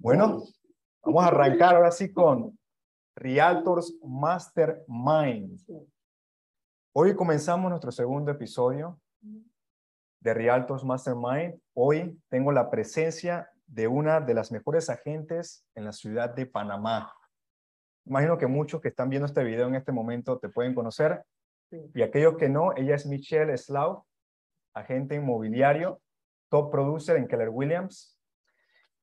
Bueno, vamos a arrancar ahora sí con Realtors Mastermind. Hoy comenzamos nuestro segundo episodio de Realtors Mastermind. Hoy tengo la presencia de una de las mejores agentes en la ciudad de Panamá. Imagino que muchos que están viendo este video en este momento te pueden conocer. Y aquellos que no, ella es Michelle Slau, agente inmobiliario, top producer en Keller Williams.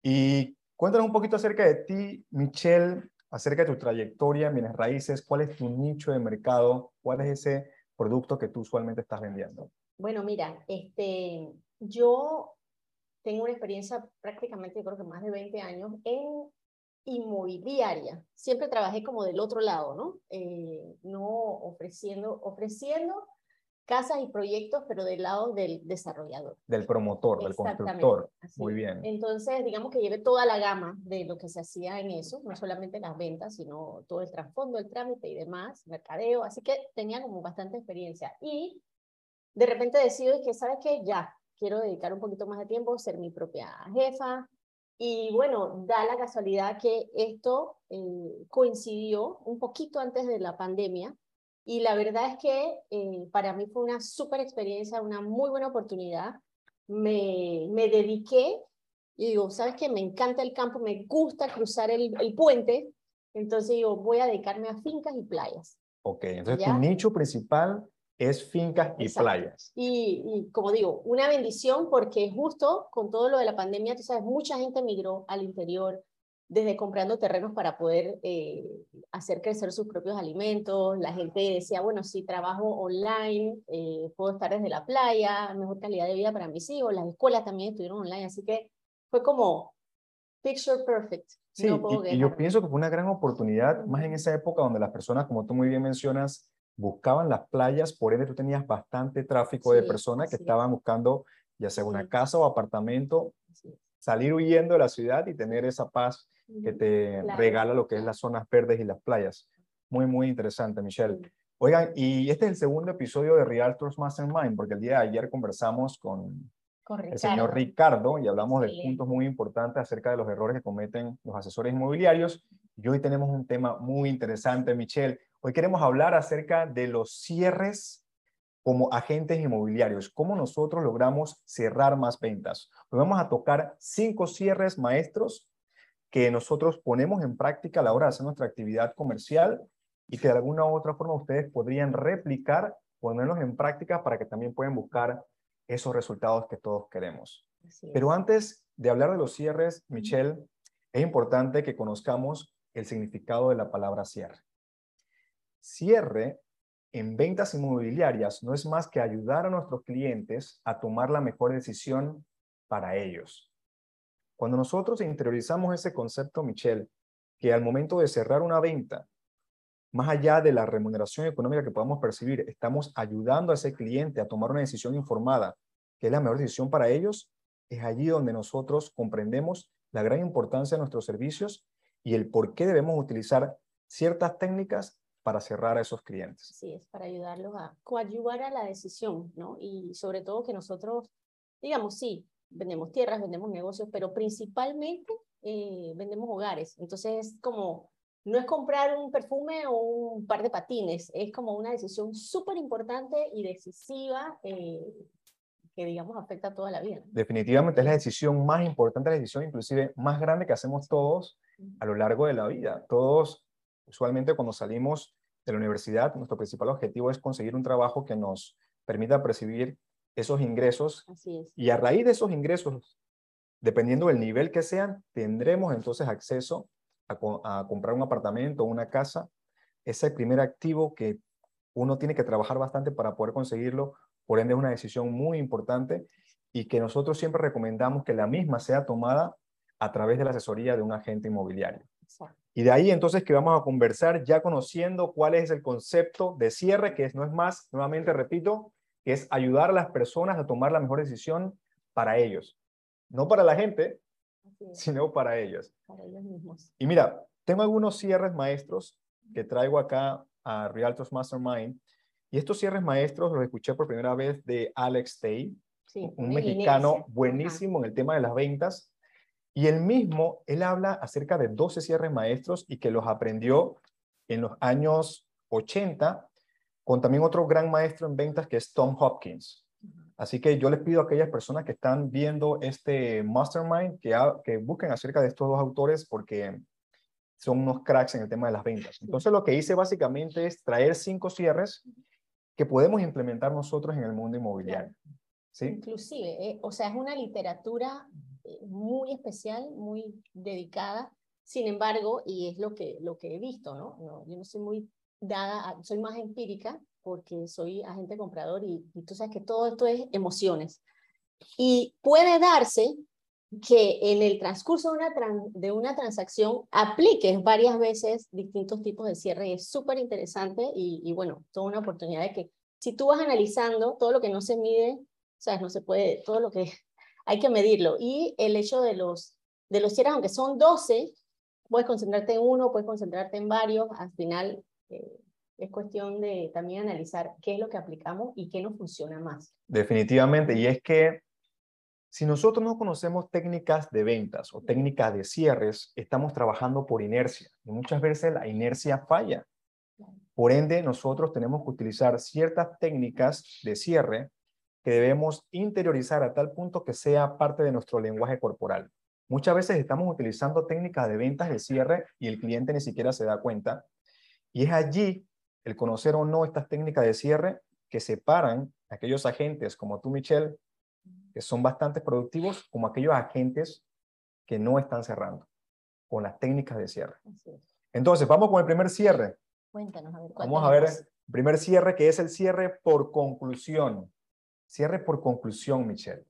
Y cuéntanos un poquito acerca de ti, Michelle, acerca de tu trayectoria en bienes raíces, cuál es tu nicho de mercado, cuál es ese producto que tú usualmente estás vendiendo. Bueno, mira, este, yo tengo una experiencia prácticamente, creo que más de 20 años en inmobiliaria. Siempre trabajé como del otro lado, ¿no? Eh, no ofreciendo, ofreciendo casas y proyectos, pero del lado del desarrollador. Del promotor, del constructor. Muy bien. Entonces, digamos que llevé toda la gama de lo que se hacía en eso, no solamente las ventas, sino todo el trasfondo, el trámite y demás, mercadeo, así que tenía como bastante experiencia. Y de repente decido que, ¿sabes qué? Ya, quiero dedicar un poquito más de tiempo, ser mi propia jefa. Y bueno, da la casualidad que esto eh, coincidió un poquito antes de la pandemia y la verdad es que eh, para mí fue una súper experiencia, una muy buena oportunidad. Me, me dediqué y digo, ¿sabes qué? Me encanta el campo, me gusta cruzar el, el puente. Entonces digo, voy a dedicarme a fincas y playas. Ok, entonces tu nicho principal es fincas y playas. Y, y, como digo, una bendición porque justo con todo lo de la pandemia, tú sabes, mucha gente migró al interior, desde comprando terrenos para poder eh, hacer crecer sus propios alimentos. La gente decía, bueno, si trabajo online, eh, puedo estar desde la playa, mejor calidad de vida para mis hijos. Las escuelas también estuvieron online, así que fue como picture perfect. Sí, y, yo pienso que fue una gran oportunidad, más en esa época donde las personas, como tú muy bien mencionas, buscaban las playas, por ende tú tenías bastante tráfico de personas que estaban buscando ya sea una casa o apartamento, salir huyendo de la ciudad y tener esa paz que te regala lo que es las zonas verdes y las playas. Muy, muy interesante, Michelle. Oigan, y este es el segundo episodio de Realtors Mastermind, porque el día de ayer conversamos con, el señor Ricardo y hablamos de puntos muy importantes acerca de los errores que cometen los asesores inmobiliarios. Y hoy tenemos un tema muy interesante, Michelle. Hoy queremos hablar acerca de los cierres como agentes inmobiliarios, cómo nosotros logramos cerrar más ventas. Hoy vamos a tocar cinco cierres maestros que nosotros ponemos en práctica a la hora de hacer nuestra actividad comercial y que de alguna u otra forma ustedes podrían replicar, ponerlos en práctica para que también puedan buscar esos resultados que todos queremos. Pero antes de hablar de los cierres, Michelle, es importante que conozcamos el significado de la palabra cierre. Cierre en ventas inmobiliarias no es más que ayudar a nuestros clientes a tomar la mejor decisión para ellos. Cuando nosotros interiorizamos ese concepto, Michelle, que al momento de cerrar una venta, más allá de la remuneración económica que podamos percibir, estamos ayudando a ese cliente a tomar una decisión informada, que es la mejor decisión para ellos, es allí donde nosotros comprendemos la gran importancia de nuestros servicios y el por qué debemos utilizar ciertas técnicas para cerrar a esos clientes. Sí, es para ayudarlos a coadyuvar a la decisión, ¿no? Y sobre todo que nosotros, digamos, sí, vendemos tierras, vendemos negocios, pero principalmente eh, vendemos hogares. Entonces es como, no es comprar un perfume o un par de patines, es como una decisión súper importante y decisiva eh, que, digamos, afecta toda la vida. Definitivamente es la decisión más importante, la decisión inclusive más grande que hacemos todos a lo largo de la vida. Todos, usualmente cuando salimos de la universidad, nuestro principal objetivo es conseguir un trabajo que nos permita percibir esos ingresos. Y a raíz de esos ingresos, dependiendo del nivel que sean, tendremos entonces acceso a, comprar un apartamento una casa. Ese primer activo que uno tiene que trabajar bastante para poder conseguirlo, por ende es una decisión muy importante y que nosotros siempre recomendamos que la misma sea tomada a través de la asesoría de un agente inmobiliario. Y de ahí entonces que vamos a conversar ya conociendo cuál es el concepto de cierre, que no es más, nuevamente repito, es ayudar a las personas a tomar la mejor decisión para ellos. No para la gente, sino para ellos. Para ellos mismos. Y mira, tengo algunos cierres maestros que traigo acá a Realtors Mastermind. Y estos cierres maestros los escuché por primera vez de Alex Tay, un mexicano buenísimo en el tema de las ventas. Y él mismo, él habla acerca de 12 cierres maestros y que los aprendió en los años 80 con también otro gran maestro en ventas que es Tom Hopkins. Así que yo les pido a aquellas personas que están viendo este mastermind que, que busquen acerca de estos dos autores porque son unos cracks en el tema de las ventas. Entonces lo que hice básicamente es traer cinco cierres que podemos implementar nosotros en el mundo inmobiliario. ¿sí? Inclusive, eh, o sea, es una literatura eh, muy especial, muy dedicada. Sin embargo, y es lo que, lo que he visto, ¿no? no yo no soy muy dada, soy más empírica porque soy agente comprador y, y tú sabes que todo esto es emociones. Y puede darse que en el transcurso de una, de una transacción apliques varias veces distintos tipos de cierre. Es súper interesante y, y, bueno, toda una oportunidad de que si tú vas analizando todo lo que no se mide, sabes, no se puede, todo lo que hay que medirlo. Y el hecho de los, de los cierres, aunque son 12, puedes concentrarte en uno, puedes concentrarte en varios, al final eh, es cuestión de también analizar qué es lo que aplicamos y qué nos funciona más. Definitivamente, y es que si nosotros no conocemos técnicas de ventas o técnicas de cierres, estamos trabajando por inercia y muchas veces la inercia falla. Por ende, nosotros tenemos que utilizar ciertas técnicas de cierre que debemos interiorizar a tal punto que sea parte de nuestro lenguaje corporal. Muchas veces estamos utilizando técnicas de ventas de cierre y el cliente ni siquiera se da cuenta. Y es allí el conocer o no estas técnicas de cierre que separan a aquellos agentes como tú, Michelle, que son bastante productivos, como aquellos agentes que no están cerrando con las técnicas de cierre. Entonces, vamos con el primer cierre. Cuéntanos, a ver. Vamos a ver el primer cierre, que es el cierre por conclusión. Cierre por conclusión, Michelle.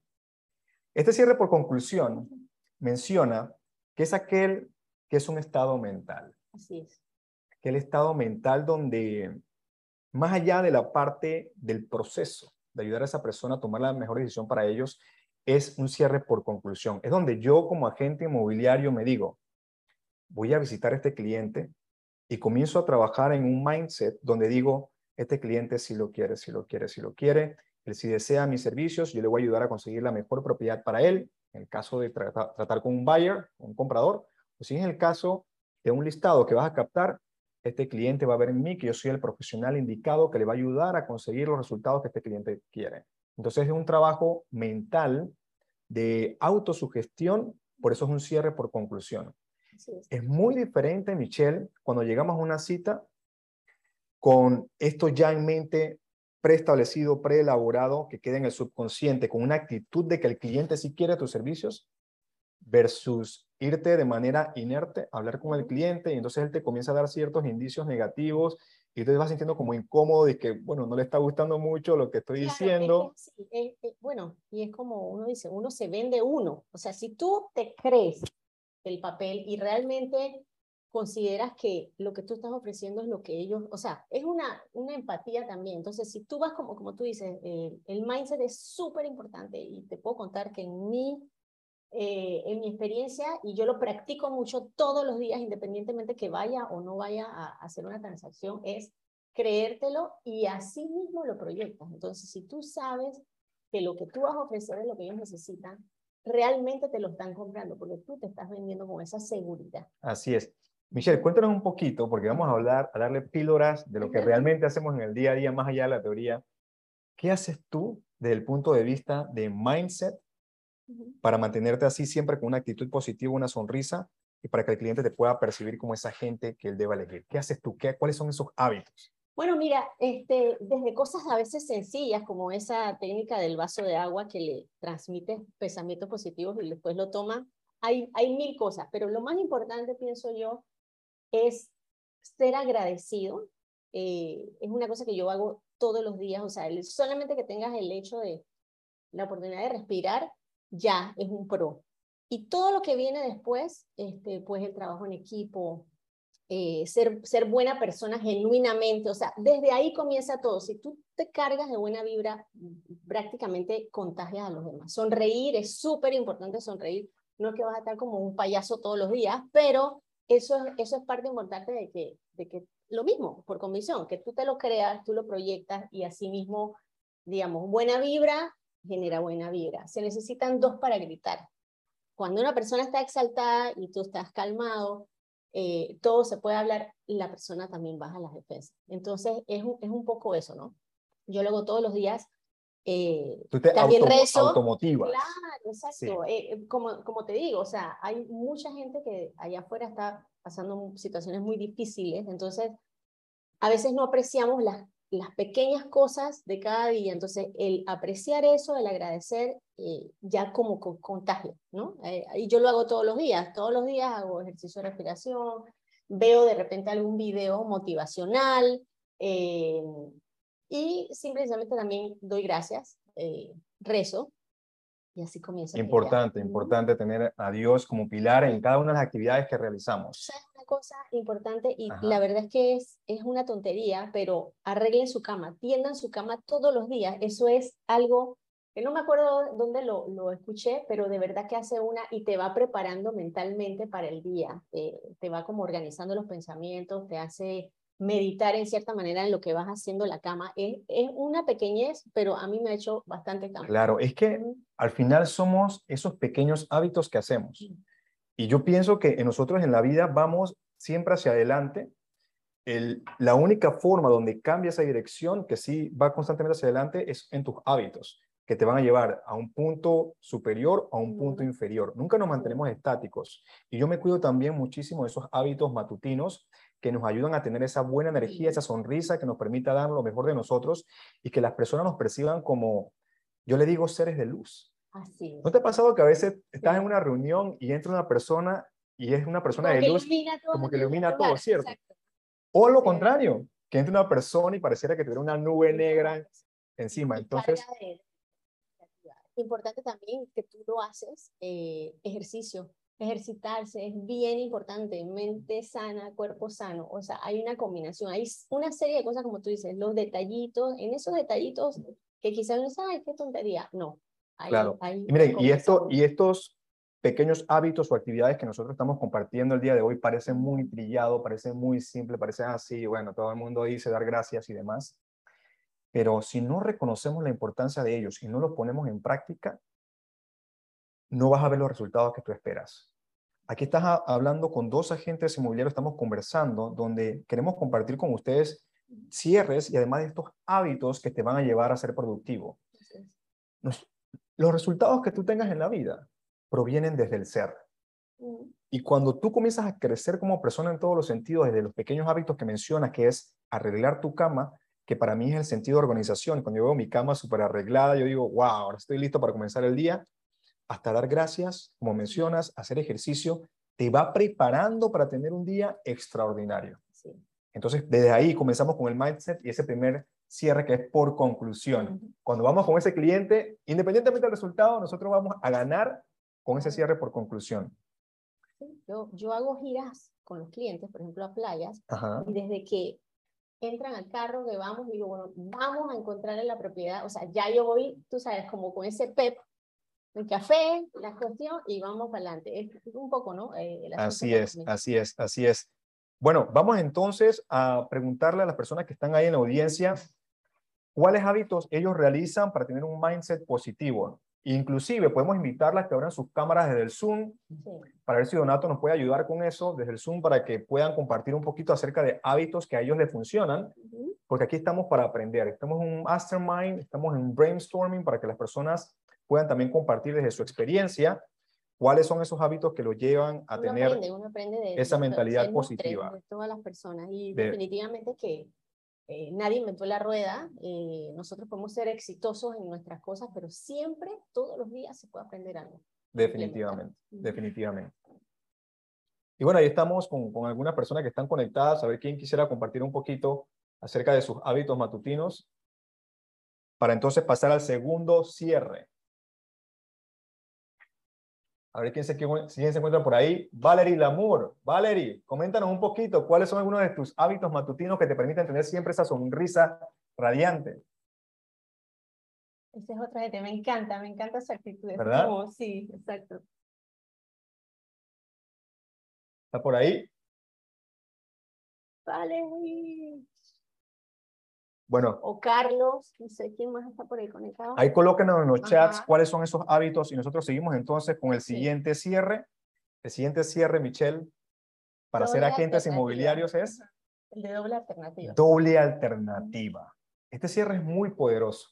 Este cierre por conclusión menciona que es aquel que es un estado mental. Así es. Aquel estado mental donde, más allá de la parte del proceso, de ayudar a esa persona a tomar la mejor decisión para ellos, es un cierre por conclusión. Es donde yo como agente inmobiliario me digo, voy a visitar este cliente y comienzo a trabajar en un mindset donde digo, este cliente si lo quiere, si lo quiere, si lo quiere, él si desea mis servicios, yo le voy a ayudar a conseguir la mejor propiedad para él, en el caso de tratar con un buyer, un comprador, o si en el caso de un listado que vas a captar, este cliente va a ver en mí que yo soy el profesional indicado que le va a ayudar a conseguir los resultados que este cliente quiere. Entonces es un trabajo mental de autosugestión, por eso es un cierre por conclusión. Es. muy diferente, Michelle, cuando llegamos a una cita con esto ya en mente preestablecido, preelaborado, que quede en el subconsciente, con una actitud de que el cliente sí quiere tus servicios, versus irte de manera inerte, hablar con el cliente y entonces él te comienza a dar ciertos indicios negativos y te vas sintiendo como incómodo y que, bueno, no le está gustando mucho lo que estoy diciendo. bueno, y es como uno dice, uno se vende uno. O sea, si tú te crees el papel y realmente consideras que lo que tú estás ofreciendo es lo que ellos, o sea, es una, una empatía también. Entonces, si tú vas como, como tú dices, el mindset es súper importante y te puedo contar que en mi eh, en mi experiencia, y yo lo practico mucho todos los días, independientemente que vaya o no vaya a hacer una transacción, es creértelo y así mismo lo proyectas. Entonces, si tú sabes que lo que tú vas a ofrecer es lo que ellos necesitan, realmente te lo están comprando porque tú te estás vendiendo con esa seguridad. Así es. Michelle, cuéntanos un poquito, porque vamos a hablar, a darle píldoras de lo que realmente hacemos en el día a día, más allá de la teoría. ¿Qué haces tú desde el punto de vista de mindset para mantenerte así siempre con una actitud positiva, una sonrisa y para que el cliente te pueda percibir como esa gente que él deba elegir. ¿Qué haces tú? ¿Qué, ¿Cuáles son esos hábitos? Bueno, mira, este, desde cosas a veces sencillas como esa técnica del vaso de agua que le transmite pensamientos positivos y después lo toma, hay, hay mil cosas, pero lo más importante, pienso yo, es ser agradecido. Eh, es una cosa que yo hago todos los días, o sea, solamente que tengas el hecho de la oportunidad de respirar ya es un pro. Y todo lo que viene después, este, pues el trabajo en equipo, eh, ser, ser buena persona genuinamente, o sea, desde ahí comienza todo. Si tú te cargas de buena vibra, prácticamente contagias a los demás. Sonreír es súper importante, sonreír. No es que vas a estar como un payaso todos los días, pero eso, eso es parte importante de que, de que lo mismo, por convicción, que tú te lo creas, tú lo proyectas y así mismo, digamos, buena vibra genera buena vibra. Se necesitan dos para gritar. cuando una persona está exaltada y tú estás calmado, eh, todo se puede hablar, la persona también baja las defensas. Entonces, es un, es un poco eso, ¿no? Yo lo hago todos los días. Eh, Tú te también auto- rezo. automotivas. Claro, exacto. Eh, como, como te digo, o sea, hay mucha gente que allá afuera está pasando situaciones muy difíciles, entonces a veces no apreciamos las, las pequeñas cosas de cada día, entonces el apreciar eso, el agradecer, eh, ya como con contagio, ¿no? Eh, y yo lo hago todos los días, todos los días hago ejercicio de respiración, veo de repente algún video motivacional, eh, y simplemente también doy gracias, rezo, y así comienza. Importante, importante tener a Dios como pilar en cada una de las actividades que realizamos. ¿Sabes una cosa importante? Y Ajá. la verdad es que es, es una tontería, pero arreglen su cama, tiendan su cama todos los días. Eso es algo que no me acuerdo dónde lo, lo escuché, pero de verdad que hace una y te va preparando mentalmente para el día. Te, te va como organizando los pensamientos, te hace meditar en cierta manera en lo que vas haciendo la cama. Es, es una pequeñez, pero a mí me ha hecho bastante cambio. Claro, es que al final somos esos pequeños hábitos que hacemos. Y yo pienso que en nosotros en la vida vamos siempre hacia adelante. El, la única forma donde cambia esa dirección, que sí va constantemente hacia adelante, es en tus hábitos, que te van a llevar a un punto superior o a un punto inferior. Nunca nos mantenemos estáticos. Y yo me cuido también muchísimo de esos hábitos matutinos que nos ayudan a tener esa buena energía, esa sonrisa que nos permita dar lo mejor de nosotros y que las personas nos perciban como, yo le digo, seres de luz. Así es. ¿No te ha pasado que a veces estás en una reunión y entra una persona y es una persona Como de luz, como que ilumina todo, lugar, ¿cierto? exacto. o lo Sí. contrario, que entra una persona y pareciera que tuviera una nube negra encima? Entonces, Importante también que tú lo haces, eh, ejercicio, ejercitarse es bien importante, mente sana, cuerpo sano, o sea, hay una combinación, hay una serie de cosas como tú dices, los detallitos, en esos detallitos que quizás dice, ay, qué tontería, no. Hay, Claro. hay y miren, y, esto, y estos pequeños hábitos o actividades que nosotros estamos compartiendo el día de hoy parecen muy trillado, parecen muy simple, parecen así, bueno, todo el mundo dice dar gracias y demás. Pero si no reconocemos la importancia de ellos y no los ponemos en práctica, no vas a ver los resultados que tú esperas. Aquí estás hablando con dos agentes inmobiliarios, estamos conversando, donde queremos compartir con ustedes cierres y además de estos hábitos que te van a llevar a ser productivo. Nos- los resultados que tú tengas en la vida provienen desde el ser. Ujú. Y cuando tú comienzas a crecer como persona en todos los sentidos, desde los pequeños hábitos que mencionas, que es arreglar tu cama, que para mí es el sentido de organización. Cuando yo veo mi cama súper arreglada, yo digo, wow, ahora estoy listo para comenzar el día. Hasta dar gracias, como mencionas, hacer ejercicio, te va preparando para tener un día extraordinario. Sí. Entonces, desde ahí comenzamos con el mindset y ese primer cierre que es por conclusión. Cuando vamos con ese cliente, independientemente del resultado, nosotros vamos a ganar con ese cierre por conclusión. Sí, Yo, yo hago giras con los clientes, por ejemplo, a playas, Ajá. y desde que entran al carro, que vamos, digo, bueno, vamos a encontrar en la propiedad, o sea, ya yo voy, tú sabes, como con ese pep, el café, la cuestión, y vamos para adelante. Es un poco, ¿no? Eh, Así es, así es, así es. Bueno, vamos entonces a preguntarle a las personas que están ahí en la audiencia cuáles hábitos ellos realizan para tener un mindset positivo. Inclusive podemos invitarlas a que abran sus cámaras desde el Zoom Sí. para ver si Donato nos puede ayudar con eso desde el Zoom para que puedan compartir un poquito acerca de hábitos que a ellos les funcionan, porque aquí estamos para aprender. Estamos en un mastermind, estamos en un brainstorming para que las personas puedan también compartir desde su experiencia cuáles son esos hábitos que los llevan a uno tener aprende, uno aprende de, esa de mentalidad nutre positiva. De todas las personas. Y De- definitivamente que eh, nadie inventó la rueda. eh, nosotros podemos ser exitosos en nuestras cosas, pero siempre, todos los días, se puede aprender algo. definitivamente, definitivamente. Y bueno, ahí estamos con, con algunas personas que están conectadas, a ver quién quisiera compartir un poquito acerca de sus hábitos matutinos, para entonces pasar al segundo cierre. A ver quién se, quién se encuentra por ahí. Valerie Lamour. Valerie, coméntanos un poquito cuáles son algunos de tus hábitos matutinos que te permiten tener siempre esa sonrisa radiante. Esa es otra gente, me encanta, me encanta su actitud. ¿Verdad? sí, exacto. ¿Está por ahí? Vale. Bueno. O Carlos, no sé quién más está por ahí conectado. Ahí colóquenos en los chats cuáles son esos hábitos y nosotros seguimos entonces con el siguiente cierre. El siguiente cierre, Michelle, para ser agentes inmobiliarios es... El de doble alternativa. Doble alternativa. Este cierre es muy poderoso.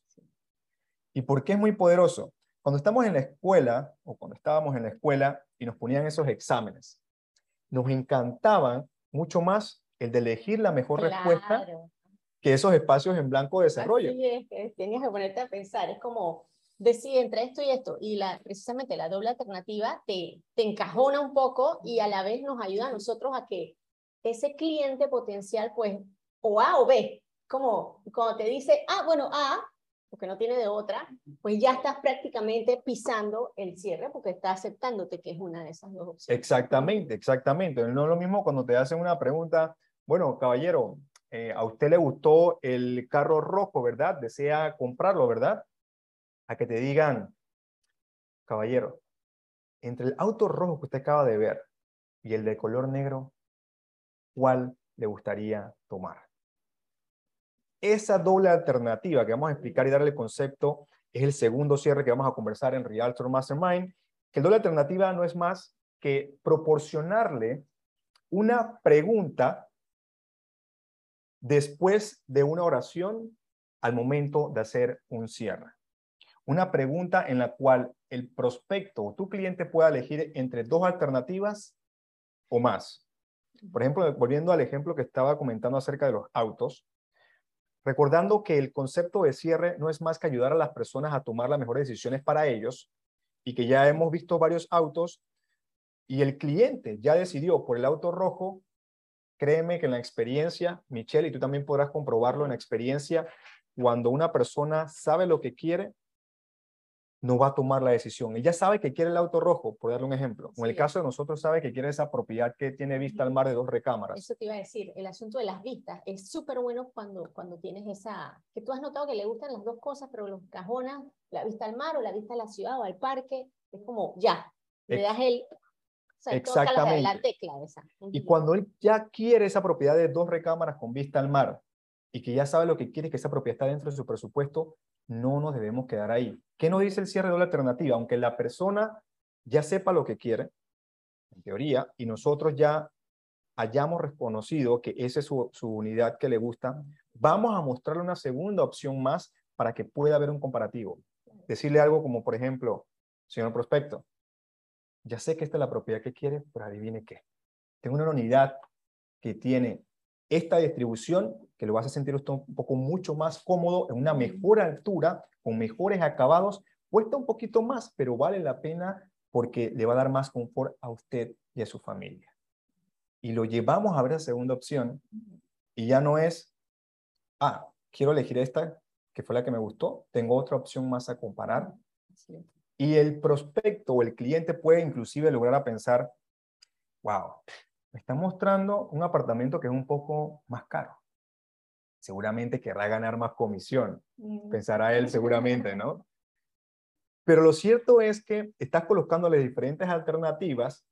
¿Y por qué es muy poderoso? Cuando estamos en la escuela, o cuando estábamos en la escuela y nos ponían esos exámenes, nos encantaban mucho más el de elegir la mejor respuesta que esos espacios en blanco de desarrollo. Así es, tenías que ponerte a pensar, es como decir entre esto y esto, y la, precisamente la doble alternativa te, te encajona un poco y a la vez nos ayuda a nosotros a que ese cliente potencial, pues, o A o B, como cuando te dice, ah, bueno, A, porque no tiene de otra, pues ya estás prácticamente pisando el cierre porque está aceptándote que es una de esas dos opciones. Exactamente, exactamente. No es lo mismo cuando te hacen una pregunta, bueno, caballero, eh, a usted le gustó el carro rojo, ¿verdad? Desea comprarlo, ¿verdad? A que te digan, caballero, entre el auto rojo que usted acaba de ver y el de color negro, ¿cuál le gustaría tomar? Esa doble alternativa que vamos a explicar y darle el concepto es el segundo cierre que vamos a conversar en Realtor Mastermind, que el doble alternativa no es más que proporcionarle una pregunta después de una oración al momento de hacer un cierre. Una pregunta en la cual el prospecto o tu cliente pueda elegir entre dos alternativas o más. Por ejemplo, volviendo al ejemplo que estaba comentando acerca de los autos, recordando que el concepto de cierre no es más que ayudar a las personas a tomar las mejores decisiones para ellos y que ya hemos visto varios autos y el cliente ya decidió por el auto rojo Créeme que en la experiencia, Michelle, y tú también podrás comprobarlo en la experiencia, cuando una persona sabe lo que quiere, no va a tomar la decisión. Ella sabe que quiere el auto rojo, por darle un ejemplo. En el caso de nosotros, sabe que quiere esa propiedad que tiene vista al mar de dos recámaras. Eso te iba a decir, el asunto de las vistas es súper bueno cuando, cuando tienes esa, que tú has notado que le gustan las dos cosas, pero los cajonas, la vista al mar o la vista a la ciudad o al parque, es como ya, le das el Exactamente. La, tecla esa. Y cuando él ya quiere esa propiedad de dos recámaras con vista al mar y que ya sabe lo que quiere, que esa propiedad está dentro de su presupuesto, no nos debemos quedar ahí. ¿Qué nos dice el cierre de la alternativa? Aunque la persona ya sepa lo que quiere, en teoría, y nosotros ya hayamos reconocido que esa es su, su unidad que le gusta, vamos a mostrarle una segunda opción más para que pueda haber un comparativo. Decirle algo como, por ejemplo, señor prospecto, ya sé que esta es la propiedad que quiere, pero adivine qué. Tengo una unidad que tiene esta distribución que lo vas a sentir usted un poco mucho más cómodo, en una mejor altura, con mejores acabados. Cuesta un poquito más, pero vale la pena porque le va a dar más confort a usted y a su familia. Y lo llevamos a ver la segunda opción y ya no es, ah, quiero elegir esta, que fue la que me gustó, tengo otra opción más a comparar. Y el prospecto o el cliente puede inclusive lograr a pensar, wow, me está mostrando un apartamento que es un poco más caro. Seguramente querrá ganar más comisión, mm. pensará él seguramente, ¿no? Pero lo cierto es que estás colocándole diferentes alternativas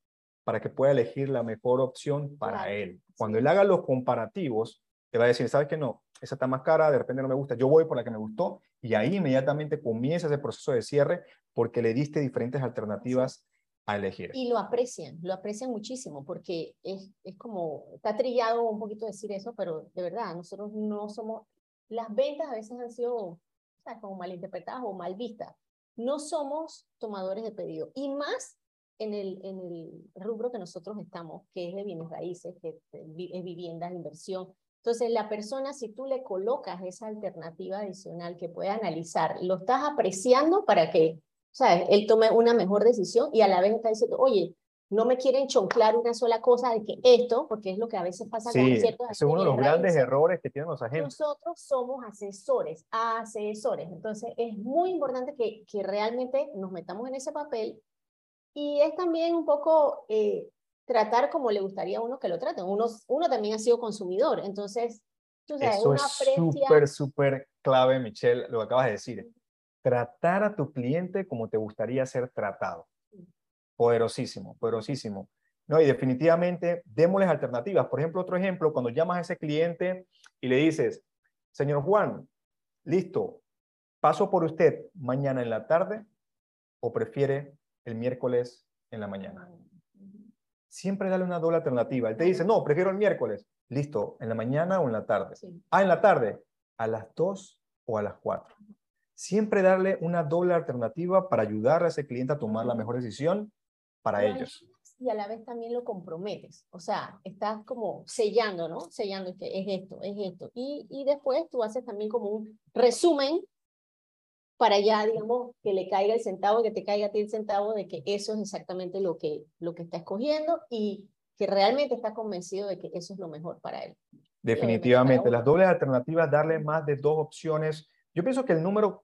para que pueda elegir la mejor opción para él. Cuando él haga los comparativos, te va a decir, ¿sabes qué no? Esa está más cara, de repente no me gusta, yo voy por la que me gustó y ahí inmediatamente comienza ese proceso de cierre porque le diste diferentes alternativas a elegir. Y lo aprecian, lo aprecian muchísimo porque es, es como, está trillado un poquito decir eso, pero de verdad, nosotros no somos, las ventas a veces han sido ¿sabes? como malinterpretadas o mal vistas. No somos tomadores de pedido y más en el, en el rubro que nosotros estamos, que es de bienes raíces, que es vivienda, inversión. Entonces, la persona, si tú le colocas esa alternativa adicional que puede analizar, lo estás apreciando para que, ¿sabes? Él tome una mejor decisión y a la vez está diciendo, oye, no me quieren chonclar una sola cosa de que esto, porque es lo que a veces pasa con ciertos es uno de los grandes errores que tienen los agentes. Nosotros somos asesores, asesores. Entonces, es muy importante que, que realmente nos metamos en ese papel y es también un poco eh, tratar como le gustaría a uno que lo traten. Uno, uno también ha sido consumidor, entonces, tú sabes, Eso es súper, súper clave, Michelle, lo que acabas de decir. Tratar a tu cliente como te gustaría ser tratado. Poderosísimo, poderosísimo. No, y definitivamente démosles alternativas. Por ejemplo, otro ejemplo, cuando llamas a ese cliente y le dices, señor Juan, listo, paso por usted mañana en la tarde o prefiere el miércoles en la mañana. Siempre dale una doble alternativa. Él te dice, no, prefiero el miércoles. Listo, ¿en la mañana o en la tarde? Ah, en la tarde, a las 2 o a las 4. Siempre darle una doble alternativa para ayudar a ese cliente a tomar la mejor decisión para ellos. Y a la vez también lo comprometes. O sea, estás como sellando, ¿no? Sellando que es esto, es esto. Y, y después tú haces también como un resumen para ya, digamos, que le caiga el centavo, que te caiga a ti el centavo de que eso es exactamente lo que, lo que está escogiendo y que realmente está convencido de que eso es lo mejor para él. Definitivamente, las dobles alternativas, darle más de dos opciones. Yo pienso que el número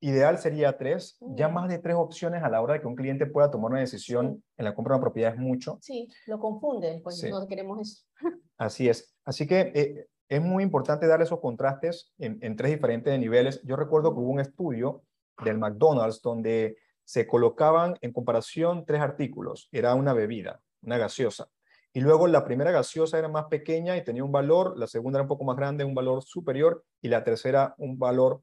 ideal sería tres. Ya más de tres opciones a la hora de que un cliente pueda tomar una decisión en la compra de una propiedad es mucho. Sí, lo confunde, pues no queremos eso. Así es. Así que eh, es muy importante dar esos contrastes en, tres diferentes niveles. Yo recuerdo que hubo un estudio del McDonald's donde se colocaban en comparación tres artículos. Era una bebida, una gaseosa. Y luego la primera gaseosa era más pequeña y tenía un valor, la segunda era un poco más grande, un valor superior, y la tercera un valor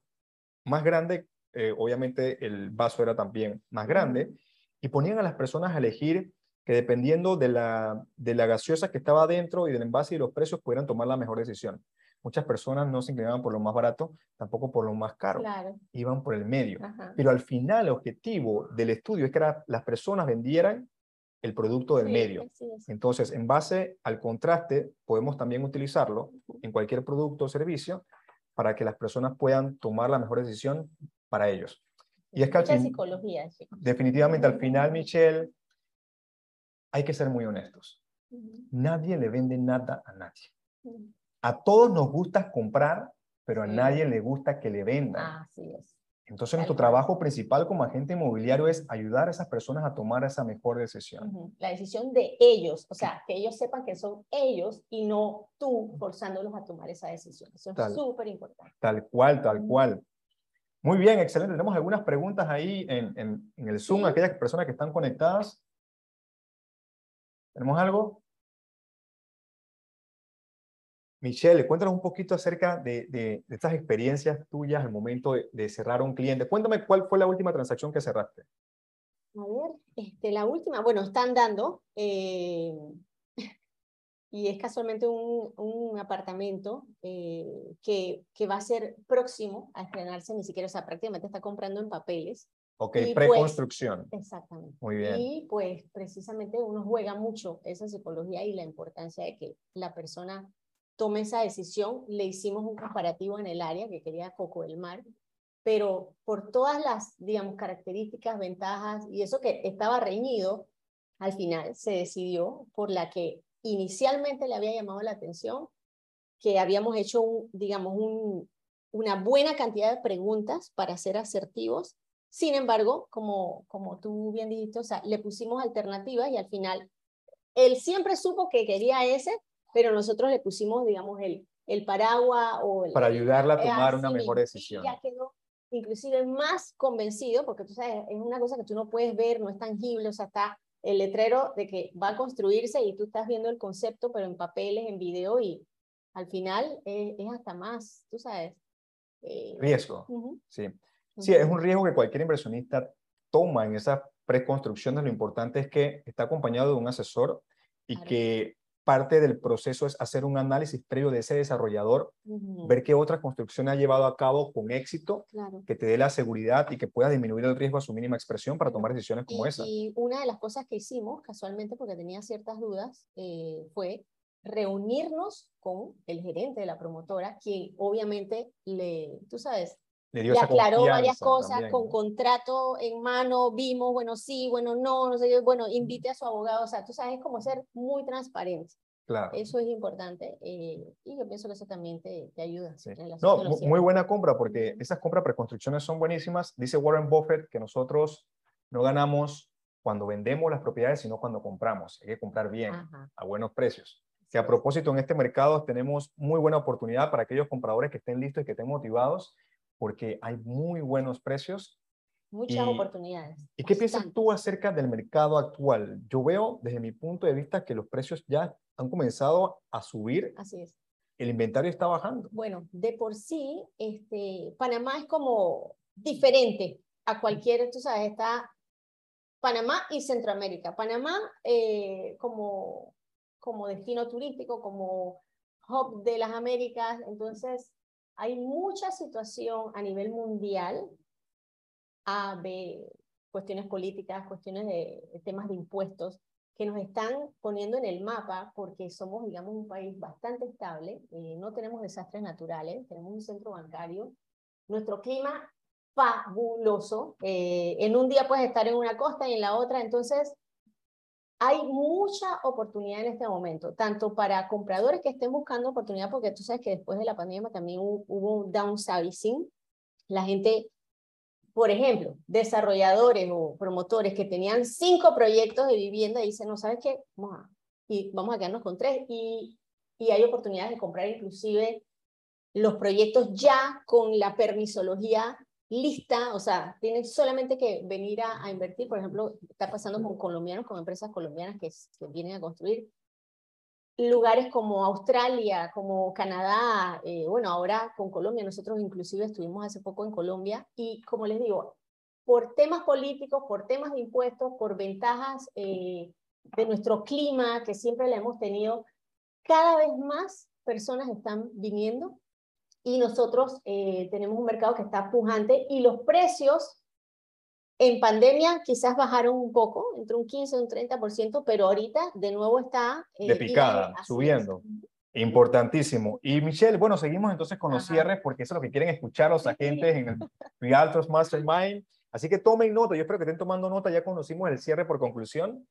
más grande. Eh, obviamente el vaso era también más grande. Y ponían a las personas a elegir que dependiendo de la, de la gaseosa que estaba dentro y del envase y los precios pudieran tomar la mejor decisión. Muchas personas no se inclinaban por lo más barato, tampoco por lo más caro. Iban por el medio. Pero al final el objetivo del estudio es que las personas vendieran el producto del medio. Entonces, en base al contraste, podemos también utilizarlo en cualquier producto o servicio para que las personas puedan tomar la mejor decisión para ellos. Y es que al psicología, definitivamente al final, Michelle, hay que ser muy honestos. Nadie le vende nada a nadie. A todos nos gusta comprar, pero a nadie le gusta que le vendan. Así es. Entonces, nuestro trabajo principal como agente inmobiliario es ayudar a esas personas a tomar esa mejor decisión. La decisión de ellos, o sea, que ellos sepan que son ellos y no tú forzándolos a tomar esa decisión. Eso es súper importante. Tal cual, tal cual. Muy bien, excelente. Tenemos algunas preguntas ahí en, el Zoom, aquellas personas que están conectadas. ¿Tenemos algo? Michelle, cuéntanos un poquito acerca de, estas experiencias tuyas al momento de, cerrar un cliente. Cuéntame cuál fue la última transacción que cerraste. A ver, este, la última, bueno, están dando, eh, y es casualmente un, apartamento eh, que, que va a ser próximo a estrenarse, ni siquiera, o sea, prácticamente está comprando en papeles. Ok, pues, preconstrucción. exactamente. Muy bien. Y pues precisamente uno juega mucho esa psicología y la importancia de que la persona tome esa decisión. Le hicimos un comparativo en el área que quería Coco del Mar, pero por todas las, digamos, características, ventajas y eso que estaba reñido, al final se decidió por la que inicialmente le había llamado la atención, que habíamos hecho, un, digamos, un, una buena cantidad de preguntas para ser asertivos sin embargo, como, como tú bien dijiste, o sea, le pusimos alternativas y al final él siempre supo que quería ese, pero nosotros le pusimos, digamos, el, el paraguas o... Para ayudarla a tomar una mejor decisión. Ya quedó inclusive más convencido, porque tú sabes, es una cosa que tú no puedes ver, no es tangible, o sea, está el letrero de que va a construirse y tú estás viendo el concepto, pero en papeles, en video, y al final es, hasta más, tú sabes. Eh, Riesgo, sí. Sí, es un riesgo que cualquier inversionista toma en esas preconstrucciones. Lo importante es que está acompañado de un asesor y que parte del proceso es hacer un análisis previo de ese desarrollador, ver qué otra construcción ha llevado a cabo con éxito, que te dé la seguridad y que pueda disminuir el riesgo a su mínima expresión para tomar decisiones como esa. Y una de las cosas que hicimos, casualmente porque tenía ciertas dudas, eh, fue reunirnos con el gerente de la promotora, quien obviamente le, tú sabes, le, aclaró varias cosas con contrato en mano, vimos, bueno, sí, bueno, no, no sé, bueno, invite a su abogado, o sea, tú sabes cómo ser muy transparente. Claro. Eso es importante eh, y yo pienso que eso también te, te ayuda. no, muy buena compra porque esas compras preconstrucciones son buenísimas. Dice Warren Buffett que nosotros no ganamos cuando vendemos las propiedades, sino cuando compramos. Hay que comprar bien, a buenos precios. Que a propósito, en este mercado tenemos muy buena oportunidad para aquellos compradores que estén listos y que estén motivados porque hay muy buenos precios. Muchas oportunidades. ¿Y qué piensas tú acerca del mercado actual? Yo veo desde mi punto de vista que los precios ya han comenzado a subir. Así es. el inventario está bajando. Bueno, de por sí, este, Panamá es como diferente a cualquier, tú sabes, está Panamá y Centroamérica. Panamá eh, como, como destino turístico, como hub de las Américas, entonces hay mucha situación a nivel mundial, A, B, cuestiones políticas, cuestiones de temas de impuestos, que nos están poniendo en el mapa porque somos, digamos, un país bastante estable, eh, no tenemos desastres naturales, tenemos un centro bancario, nuestro clima fabuloso, eh, en un día puedes estar en una costa y en la otra, entonces hay mucha oportunidad en este momento, tanto para compradores que estén buscando oportunidad, porque tú sabes que después de la pandemia también hubo, un downsizing, la gente por ejemplo, desarrolladores o promotores que tenían cinco proyectos de vivienda y dicen, no, ¿sabes qué? Vamos a, y vamos a quedarnos con tres y, y hay oportunidades de comprar inclusive los proyectos ya con la permisología lista, o sea, tienen solamente que venir a, invertir, por ejemplo, está pasando con colombianos, con empresas colombianas que, que vienen a construir lugares como Australia, como Canadá, eh, bueno, ahora con Colombia, nosotros inclusive estuvimos hace poco en Colombia y como les digo, por temas políticos, por temas de impuestos, por ventajas eh, de nuestro clima que siempre le hemos tenido, cada vez más personas están viniendo y nosotros eh, tenemos un mercado que está pujante y los precios en pandemia quizás bajaron un poco, entre un 15 y un 30%, pero ahorita de nuevo está... Eh, de picada, subiendo. Importantísimo. Y Michelle, bueno, seguimos entonces con los cierres porque eso es lo que quieren escuchar los agentes en el Realtors Mastermind. Así que tomen nota, yo espero que estén tomando nota, ya conocimos el cierre por conclusión.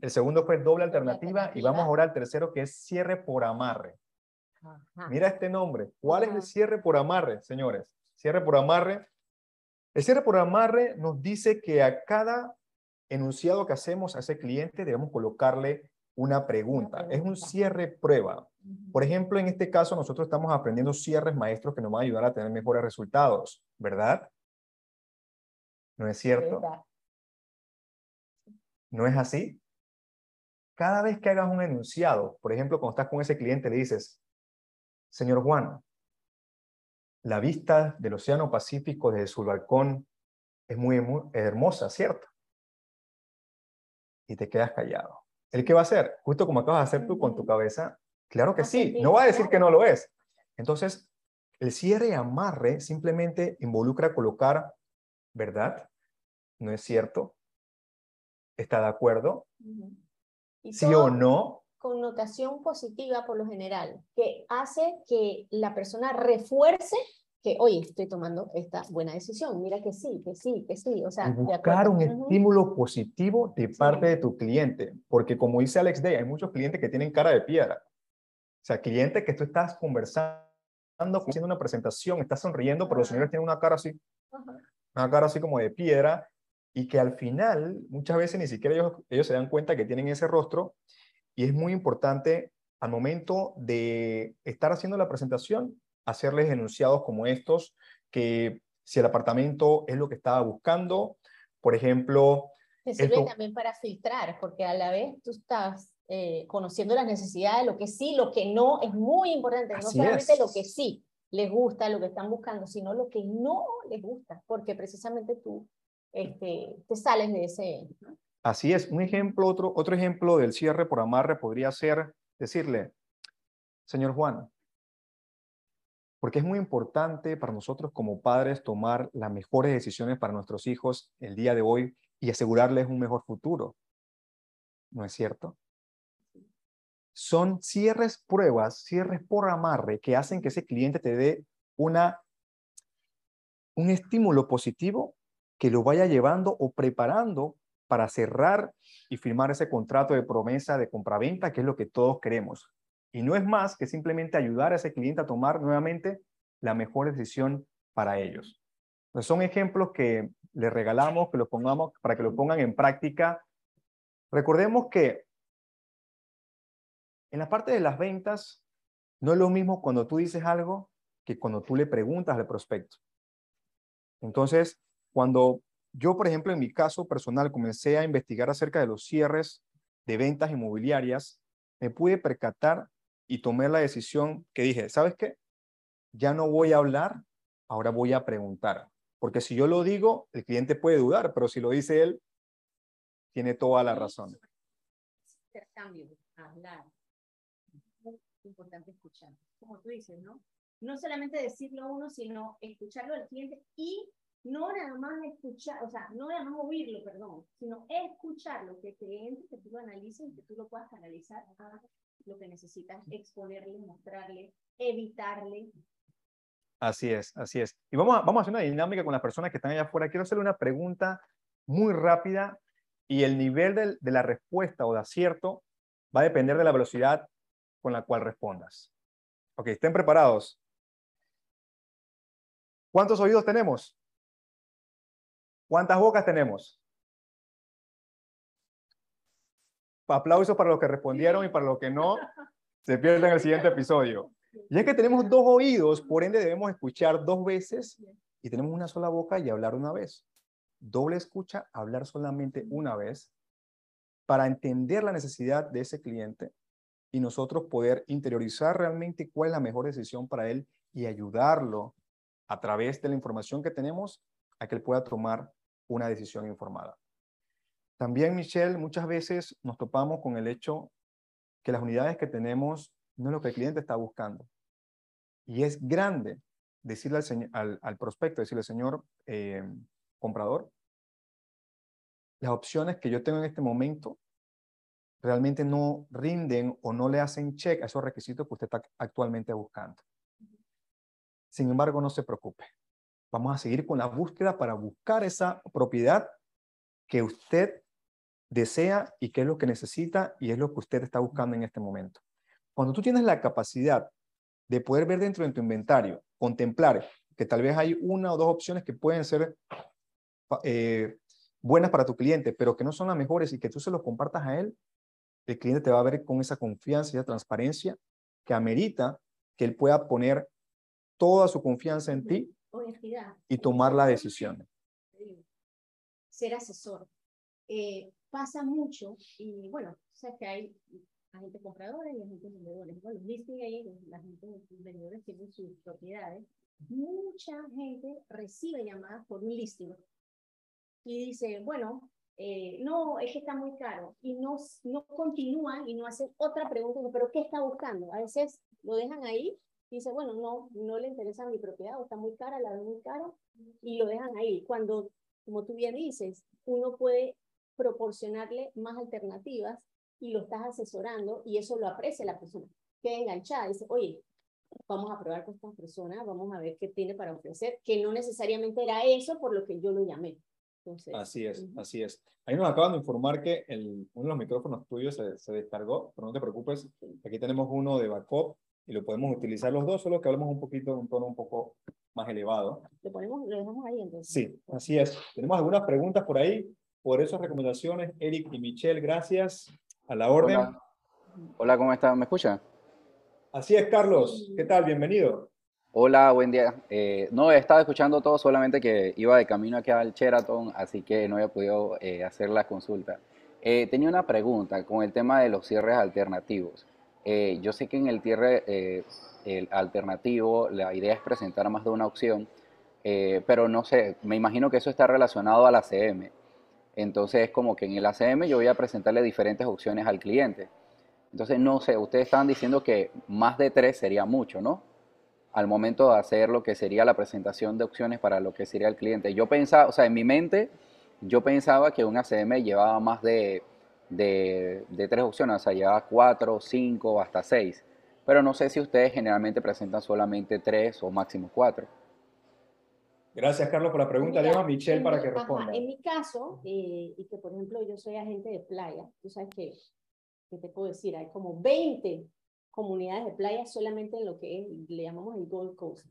El segundo fue doble alternativa, y vamos ahora al tercero que es cierre por amarre. Mira este nombre. ¿Cuál es el cierre por amarre, señores? Cierre por amarre el cierre por amarre nos dice que a cada enunciado que hacemos a ese cliente debemos colocarle una pregunta. Es un cierre prueba. Por ejemplo, en este caso nosotros estamos aprendiendo cierres maestros que nos van a ayudar a tener mejores resultados, ¿verdad? ¿No es cierto? ¿No es así? Cada vez que hagas un enunciado, por ejemplo, cuando estás con ese cliente le dices, señor Juan, la vista del Océano Pacífico desde su balcón es muy, hermosa, ¿cierto? Y te quedas callado. ¿El qué va a hacer? Justo como acabas de hacer tú con tu cabeza. Claro que sí, no va a decir que no lo es. Entonces, el cierre y amarre simplemente involucra colocar, ¿verdad? ¿No es cierto? ¿Está de acuerdo? ¿Sí o no? Connotación positiva por lo general, que hace que la persona refuerce que, oye, estoy tomando esta buena decisión, mira que sí, que sí, que sí. O sea, buscar un estímulo positivo de parte de tu cliente, porque como dice Alex Day, hay muchos clientes que tienen cara de piedra. O sea, clientes que tú estás conversando, haciendo una presentación, estás sonriendo, pero los señores tienen una cara así, una cara así como de piedra, y que al final, muchas veces ni siquiera ellos, ellos se dan cuenta que tienen ese rostro, y es muy importante al momento de estar haciendo la presentación, hacerles enunciados como estos, que si el apartamento es lo que estaba buscando, por ejemplo... Te sirve también para filtrar, porque a la vez tú estás eh, conociendo las necesidades, lo que sí, lo que no, es muy importante, no solamente lo que sí les gusta, lo que están buscando, sino lo que no les gusta, porque precisamente tú este, te sales de ese... Así es, un ejemplo, otro, otro ejemplo del cierre por amarre podría ser decirle, señor Juan, porque es muy importante para nosotros como padres tomar las mejores decisiones para nuestros hijos el día de hoy y asegurarles un mejor futuro. ¿No es cierto? Son cierres pruebas, cierres por amarre que hacen que ese cliente te dé una, un estímulo positivo que lo vaya llevando o preparando para cerrar y firmar ese contrato de promesa de compraventa, que es lo que todos queremos. Y no es más que simplemente ayudar a ese cliente a tomar nuevamente la mejor decisión para ellos. Son ejemplos que les regalamos, que los pongamos para que lo pongan en práctica. Recordemos que en la parte de las ventas no es lo mismo cuando tú dices algo que cuando tú le preguntas al prospecto. Entonces, cuando yo, por ejemplo, en mi caso personal, comencé a investigar acerca de los cierres de ventas inmobiliarias, me pude percatar y tomé la decisión que dije, ¿sabes qué? Ya no voy a hablar, ahora voy a preguntar. Porque si yo lo digo, el cliente puede dudar, pero si lo dice él, tiene toda la razón. Intercambio, hablar. Muy importante escuchar. Como tú dices, ¿no? No solamente decirlo uno, sino escucharlo al cliente y no nada más escuchar, o sea, no nada más oírlo, perdón, sino escucharlo, que te entre, que tú lo analices y que tú lo puedas canalizar a lo que necesitas exponerle, mostrarle, evitarle. Así es, así es. Y vamos a, vamos a hacer una dinámica con las personas que están allá afuera. Quiero hacerle una pregunta muy rápida y el nivel de, de la respuesta o de acierto va a depender de la velocidad con la cual respondas. Ok, estén preparados. ¿Cuántos oídos tenemos? ¿Cuántas bocas tenemos? Aplausos para los que respondieron y para los que no, se pierden el siguiente episodio. Y es que tenemos dos oídos, por ende debemos escuchar dos veces y tenemos una sola boca y hablar una vez. Doble escucha, hablar solamente una vez para entender la necesidad de ese cliente y nosotros poder interiorizar realmente cuál es la mejor decisión para él y ayudarlo a través de la información que tenemos a que él pueda tomar una decisión informada. También, Michelle, muchas veces nos topamos con el hecho que las unidades que tenemos no es lo que el cliente está buscando. Y es grande decirle al, prospecto, decirle, señor eh, comprador, las opciones que yo tengo en este momento realmente no rinden o no le hacen check a esos requisitos que usted está actualmente buscando. Sin embargo, no se preocupe. Vamos a seguir con la búsqueda para buscar esa propiedad que usted desea y que es lo que necesita y es lo que usted está buscando en este momento. Cuando tú tienes la capacidad de poder ver dentro de tu inventario, contemplar que tal vez hay una o dos opciones que pueden ser eh, buenas para tu cliente, pero que no son las mejores y que tú se los compartas a él, el cliente te va a ver con esa confianza y esa transparencia que amerita que él pueda poner toda su confianza en ti y tomar la decisión. Ser asesor. Eh, pasa mucho y bueno, sabes que hay agentes compradores y agentes vendedores. Bueno, los listing ahí, la gente vendedores tienen sus propiedades. Mucha gente recibe llamadas por un listing y dice, bueno, eh, no, es que está muy caro y no, no continúan y no hacen otra pregunta, pero ¿qué está buscando? A veces lo dejan ahí dice, bueno, no, no le interesa mi propiedad o está muy cara, la ven muy cara y lo dejan ahí. Cuando, como tú bien dices, uno puede proporcionarle más alternativas y lo estás asesorando y eso lo aprecia la persona. Queda enganchada, dice, oye, vamos a probar con esta persona, vamos a ver qué tiene para ofrecer, que no necesariamente era eso por lo que yo lo llamé. Entonces, así es, así es. Ahí nos acaban de informar que el, uno de los micrófonos tuyos se, se descargó, pero no te preocupes, aquí tenemos uno de backup y lo podemos utilizar los dos, solo que hablamos un poquito, un tono un poco más elevado. ¿Lo, ponemos, lo dejamos ahí entonces? Sí, así es. Tenemos algunas preguntas por ahí, por esas recomendaciones. Eric y Michelle, gracias. A la orden. Hola, ¿cómo están? ¿Me escuchan? Así es, Carlos. ¿Qué tal? Bienvenido. Hola, buen día. Eh, no, he estado escuchando todo, solamente que iba de camino aquí al Sheraton, así que no había podido eh, hacer la consulta. Eh, tenía una pregunta con el tema de los cierres alternativos. Eh, yo sé que en el cierre eh, el alternativo la idea es presentar más de una opción, eh, pero no sé, me imagino que eso está relacionado al ACM. Entonces es como que en el ACM yo voy a presentarle diferentes opciones al cliente. Entonces no sé, ustedes estaban diciendo que más de tres sería mucho, ¿no? Al momento de hacer lo que sería la presentación de opciones para lo que sería el cliente. Yo pensaba, o sea, en mi mente, yo pensaba que un ACM llevaba más de de, tres opciones, o sea, lleva cuatro, cinco, hasta seis. Pero no sé si ustedes generalmente presentan solamente tres o máximo cuatro. Gracias, Carlos, por la pregunta. Le a Michelle para que responda. en mi caso, eh, y que por ejemplo yo soy agente de playa, tú sabes que, ¿qué te puedo decir? Hay como 20 comunidades de playa solamente en lo que le llamamos el Gold Coast.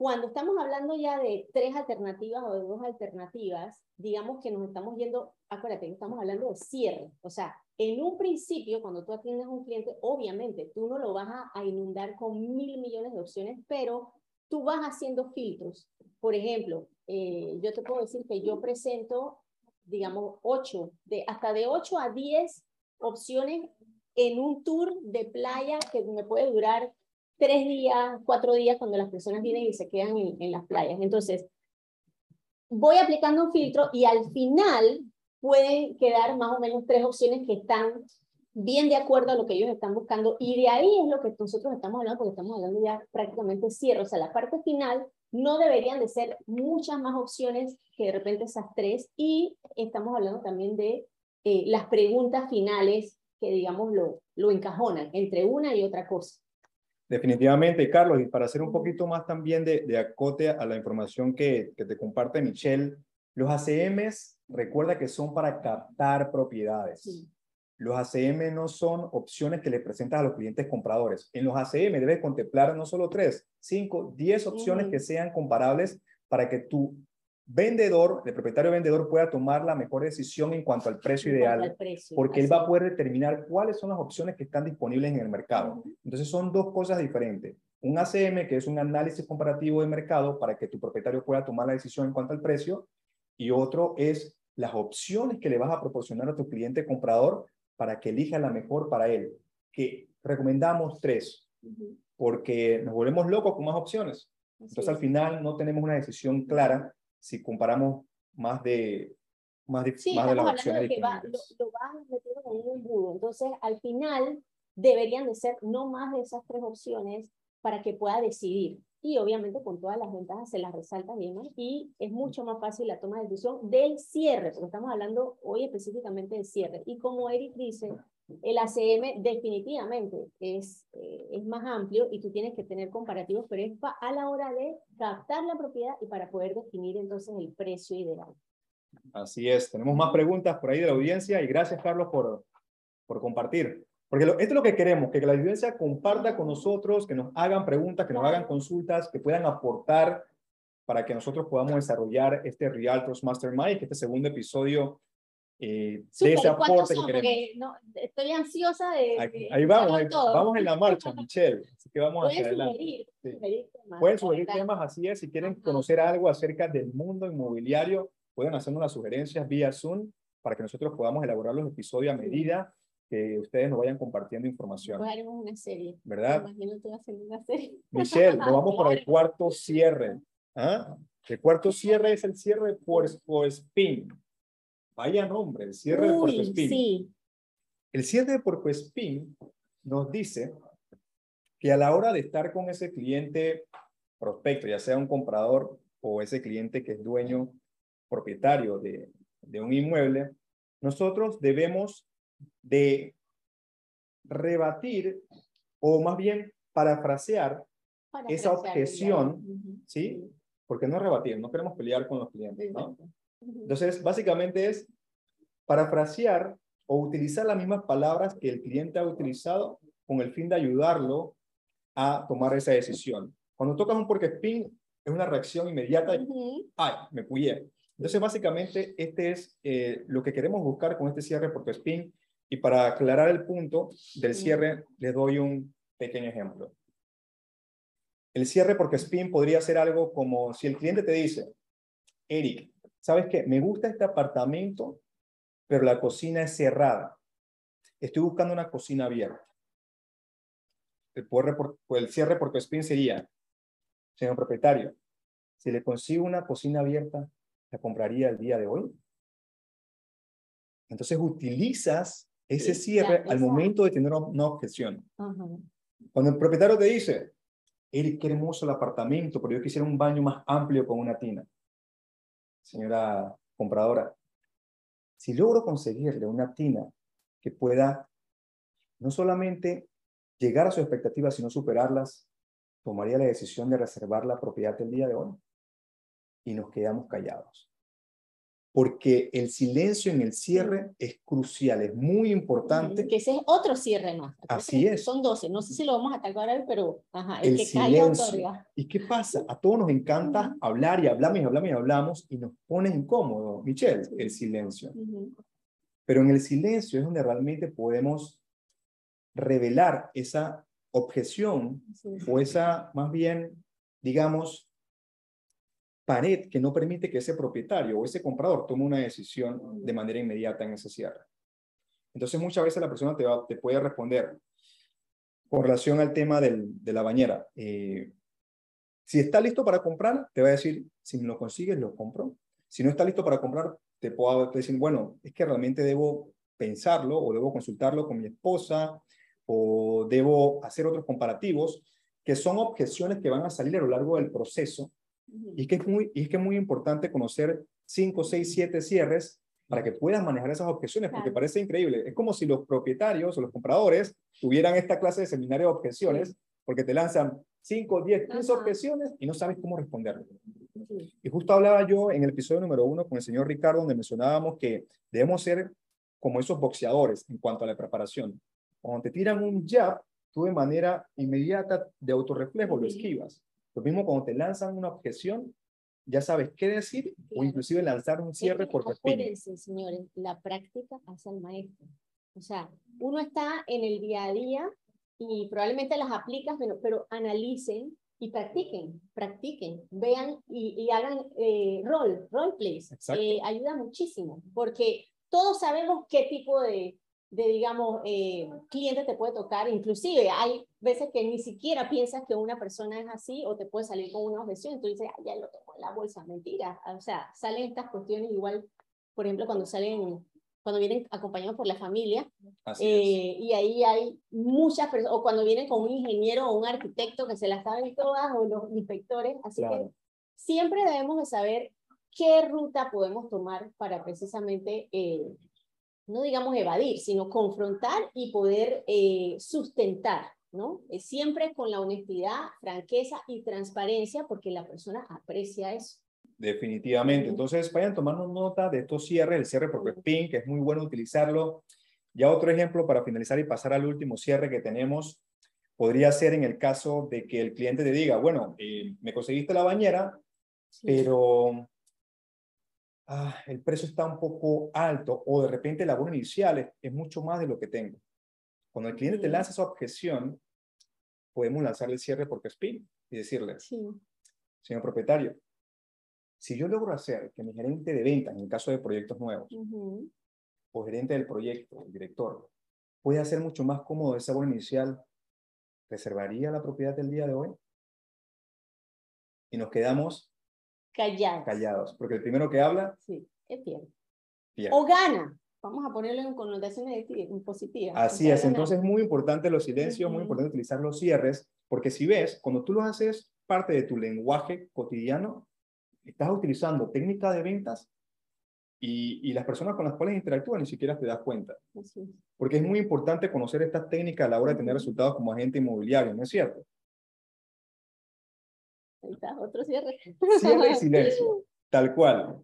Cuando estamos hablando ya de tres alternativas o de dos alternativas, digamos que nos estamos yendo, acuérdate que estamos hablando de cierre. O sea, en un principio, cuando tú atiendes a un cliente, obviamente tú no lo vas a, inundar con mil millones de opciones, pero tú vas haciendo filtros. Por ejemplo, eh, yo te puedo decir que yo presento, digamos, ocho, de, hasta de ocho a diez opciones en un tour de playa que me puede durar tres días, cuatro días cuando las personas vienen y se quedan en, en las playas. Entonces, voy aplicando un filtro y al final pueden quedar más o menos tres opciones que están bien de acuerdo a lo que ellos están buscando y de ahí es lo que nosotros estamos hablando porque estamos hablando ya prácticamente cierre, o sea, la parte final no deberían de ser muchas más opciones que de repente esas tres y estamos hablando también de eh, las preguntas finales que digamos lo, lo encajonan entre una y otra cosa. Definitivamente, Carlos, y para hacer un poquito más también de, de acote a la información que, que te comparte Michelle, los ACMs, recuerda que son para captar propiedades. Sí. Los ACM no son opciones que le presentas a los clientes compradores. En los ACM debes contemplar no solo tres, cinco, diez opciones que sean comparables para que tu vendedor, el propietario vendedor, pueda tomar la mejor decisión en cuanto al precio En ideal al precio, porque él así va a poder determinar cuáles son las opciones que están disponibles en el mercado. Entonces son dos cosas diferentes. Un ACM, que es un análisis comparativo de mercado para que tu propietario pueda tomar la decisión en cuanto al precio, y otro es las opciones que le vas a proporcionar a tu cliente comprador para que elija la mejor para él. Que recomendamos tres, Ujú. porque nos volvemos locos con más opciones. Así Entonces al final no tenemos una decisión clara si comparamos más de, más de, Sí, más de las opciones de que va, lo, lo vas metiendo como un embudo. Entonces, al final, deberían de ser no más de esas tres opciones para que pueda decidir. Y obviamente con todas las ventajas se las resalta bien ¿no? y es mucho más fácil la toma de decisión del cierre, porque estamos hablando hoy específicamente del cierre. Y como Eric dice, el ACM definitivamente es, eh, es más amplio y tú tienes que tener comparativos, pero es a la hora de captar la propiedad y para poder definir entonces el precio ideal. Así es, tenemos más preguntas por ahí de la audiencia y gracias Carlos por, por compartir. Porque lo- esto es lo que queremos, que la audiencia comparta con nosotros, que nos hagan preguntas, que nos hagan consultas, que puedan aportar para que nosotros podamos desarrollar este Realtors Mastermind, este segundo episodio eh, de Súper, ese ¿cuántos aporte que queremos. No, estoy ansiosa de... Ahí, de ahí vamos, ahí- vamos en la marcha, Michelle. Así que vamos hacia adelante. sugerir, Sí. sugerir temas, Pueden sugerir temas así es, si quieren Ajá. conocer algo acerca del mundo inmobiliario, pueden hacernos las sugerencias vía Zoom para que nosotros podamos elaborar los episodios a medida que ustedes nos vayan compartiendo información. Pues haremos una serie. ¿Verdad? Me imagino tú haciendo una serie. Michelle, nos vamos para el cuarto cierre. ¿Ah? El cuarto cierre es el cierre por, por spin. Vaya nombre, el cierre de Spin. sí. El cierre de Puerto Spin nos dice que a la hora de estar con ese cliente prospecto, ya sea un comprador o ese cliente que es dueño, propietario de, de un inmueble, nosotros debemos de rebatir o más bien parafrasear, para esa objeción. ¿sí? Porque no rebatir, no queremos pelear con los clientes, ¿no? Entonces, básicamente es parafrasear o utilizar las mismas palabras que el cliente ha utilizado con el fin de ayudarlo a tomar esa decisión. Cuando tocas un porque spin, es una reacción inmediata Ujú. ay, me puyé. Entonces, básicamente, este es eh, lo que queremos buscar con este cierre porque spin. Y para aclarar el punto del cierre, les doy un pequeño ejemplo. El cierre porque spin podría ser algo como si el cliente te dice, Eric, ¿sabes qué? Me gusta este apartamento, pero la cocina es cerrada. Estoy buscando una cocina abierta. El, cierre por- el cierre porque spin sería, señor propietario, si le consigo una cocina abierta, ¿la compraría el día de hoy? Entonces utilizas ese Sí, cierre ya, al momento de tener una- objeción. Cuando el propietario te dice, Eric, qué hermoso el apartamento, pero yo quisiera un baño más amplio con una tina. Señora compradora, si logro conseguirle una tina que pueda no solamente llegar a sus expectativas, sino superarlas, tomaría la decisión de reservar la propiedad del día de hoy. Y nos quedamos callados. Porque el silencio en el cierre es crucial, es muy importante. Que ese es otro cierre más. Así es. Son 12. No sé si lo vamos a hoy, pero ajá, el, el que calla silencio. otorga. ¿Y qué pasa? A todos nos encanta hablar y hablamos y hablamos y hablamos y nos pone incómodo, Michelle, el silencio. Ujú. Pero en el silencio es donde realmente podemos revelar esa objeción Sí. o esa, más bien, digamos, pared que no permite que ese propietario o ese comprador tome una decisión de manera inmediata en ese cierre. Entonces muchas veces la persona te, va, te puede responder con relación al tema del, de la bañera. Eh, si está listo para comprar, te va a decir, si me lo consigues, lo compro. Si no está listo para comprar, te puedo decir, bueno, es que realmente debo pensarlo o debo consultarlo con mi esposa o debo hacer otros comparativos, que son objeciones que van a salir a lo largo del proceso. Y que es muy, y es que es muy importante conocer 5, 6, 7 cierres para que puedas manejar esas objeciones, porque parece increíble. Es como si los propietarios o los compradores tuvieran esta clase de seminario de objeciones, porque te lanzan 5, 10, 15 objeciones y no sabes cómo responderlo. Y justo hablaba yo en el episodio número uno con el señor Ricardo, donde mencionábamos que debemos ser como esos boxeadores en cuanto a la preparación. Cuando te tiran un jab, tú de manera inmediata de autorreflejo lo esquivas. Lo mismo cuando te lanzan una objeción, ya sabes qué decir o inclusive lanzar un cierre por Acuérdense, señores, la práctica hace al maestro. O sea, uno está en el día a día y probablemente las aplicas, pero, pero analicen y practiquen, practiquen, vean y, hagan eh, role, role plays. Eh, ayuda muchísimo, porque todos sabemos qué tipo de, de digamos, eh, cliente te puede tocar. Inclusive hay veces que ni siquiera piensas que una persona es así o te puede salir con una objeción. Tú dices, ah, ya lo tengo en la bolsa. Mentira. O sea, salen estas cuestiones igual, por ejemplo, cuando salen, cuando vienen acompañados por la familia. Eh, y ahí hay muchas personas, o cuando vienen con un ingeniero o un arquitecto que se las saben todas, o los inspectores. Así que siempre debemos de saber qué ruta podemos tomar para precisamente... Eh, no digamos evadir, sino confrontar y poder eh, sustentar, ¿no? siempre con la honestidad, franqueza y transparencia, porque la persona aprecia eso. Definitivamente. Entonces, vayan tomando nota de estos cierres, el cierre por PIN, que es muy bueno utilizarlo. Ya otro ejemplo para finalizar y pasar al último cierre que tenemos, podría ser en el caso de que el cliente te diga, bueno, eh, me conseguiste la bañera, pero ah, el precio está un poco alto o de repente el abono inicial es, mucho más de lo que tengo. Cuando el cliente te lanza esa objeción, podemos lanzarle el cierre por spin y decirle, señor propietario, si yo logro hacer que mi gerente de ventas, en el caso de proyectos nuevos, o gerente del proyecto, el director, pueda hacer mucho más cómodo ese abono inicial, ¿reservaría la propiedad del día de hoy? Y nos quedamos Callados. Callados, porque el primero que habla... Sí, es pierde. O gana. Vamos a ponerlo en connotaciones positivas. Así es, entonces es muy importante los silencios, muy importante utilizar los cierres, porque si ves, cuando tú los haces parte de tu lenguaje cotidiano, estás utilizando técnica de ventas y, y, las personas con las cuales interactúan ni siquiera te das cuenta. Porque es muy importante conocer estas técnicas a la hora de tener resultados como agente inmobiliario, ¿no es cierto? Ahí está, otro cierre. Cierre y silencio, tal cual.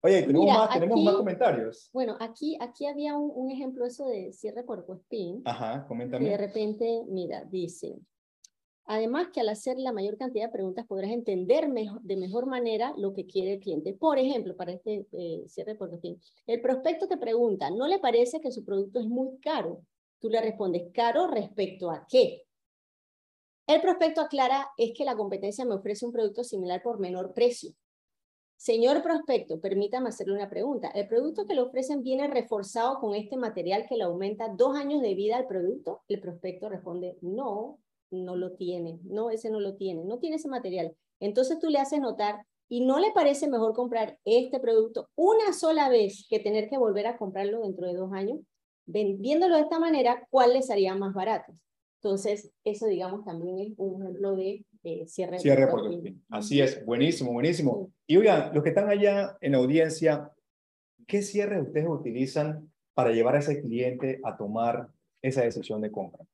Oye, tenemos, más, tenemos más comentarios. Bueno, aquí, aquí había un, un ejemplo eso de cierre por Cuespín. Ajá, coméntame. Y de repente, mira, dice, además que al hacer la mayor cantidad de preguntas podrás entender mejor, de mejor manera lo que quiere el cliente. Por ejemplo, para este eh, cierre por Cuespín, el prospecto te pregunta, ¿no le parece que su producto es muy caro? Tú le respondes, ¿caro respecto a qué? El prospecto aclara es que la competencia me ofrece un producto similar por menor precio. Señor prospecto, permítame hacerle una pregunta. ¿El producto que le ofrecen viene reforzado con este material que le aumenta dos años de vida al producto? El prospecto responde, no, no lo tiene. No, ese no lo tiene. No tiene ese material. Entonces tú le haces notar, ¿y no le parece mejor comprar este producto una sola vez que tener que volver a comprarlo dentro de dos años? Viéndolo de esta manera, ¿cuál les haría más barato? Entonces, eso, digamos, también es un ejemplo de eh, cierre. Cierre por Así es, buenísimo, buenísimo. Y oigan, los que están allá en la audiencia, ¿qué cierre ustedes utilizan para llevar a ese cliente a tomar esa decisión de compra?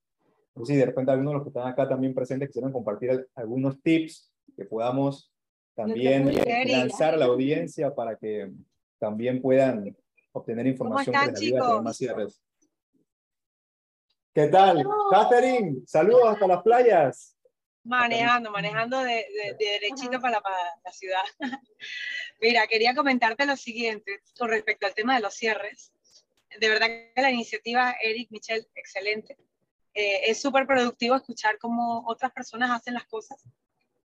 O si de repente algunos de los que están acá también presentes quisieran compartir algunos tips que podamos también lanzar a la audiencia para que también puedan obtener información que les ayude a tener más cierres. ¿Qué tal? Catherine, saludos hasta las playas. Manejando, manejando de, derechito para la, ciudad. Mira, quería comentarte lo siguiente con respecto al tema de los cierres. De verdad que la iniciativa Eric Michel, excelente. Eh, es súper productivo escuchar cómo otras personas hacen las cosas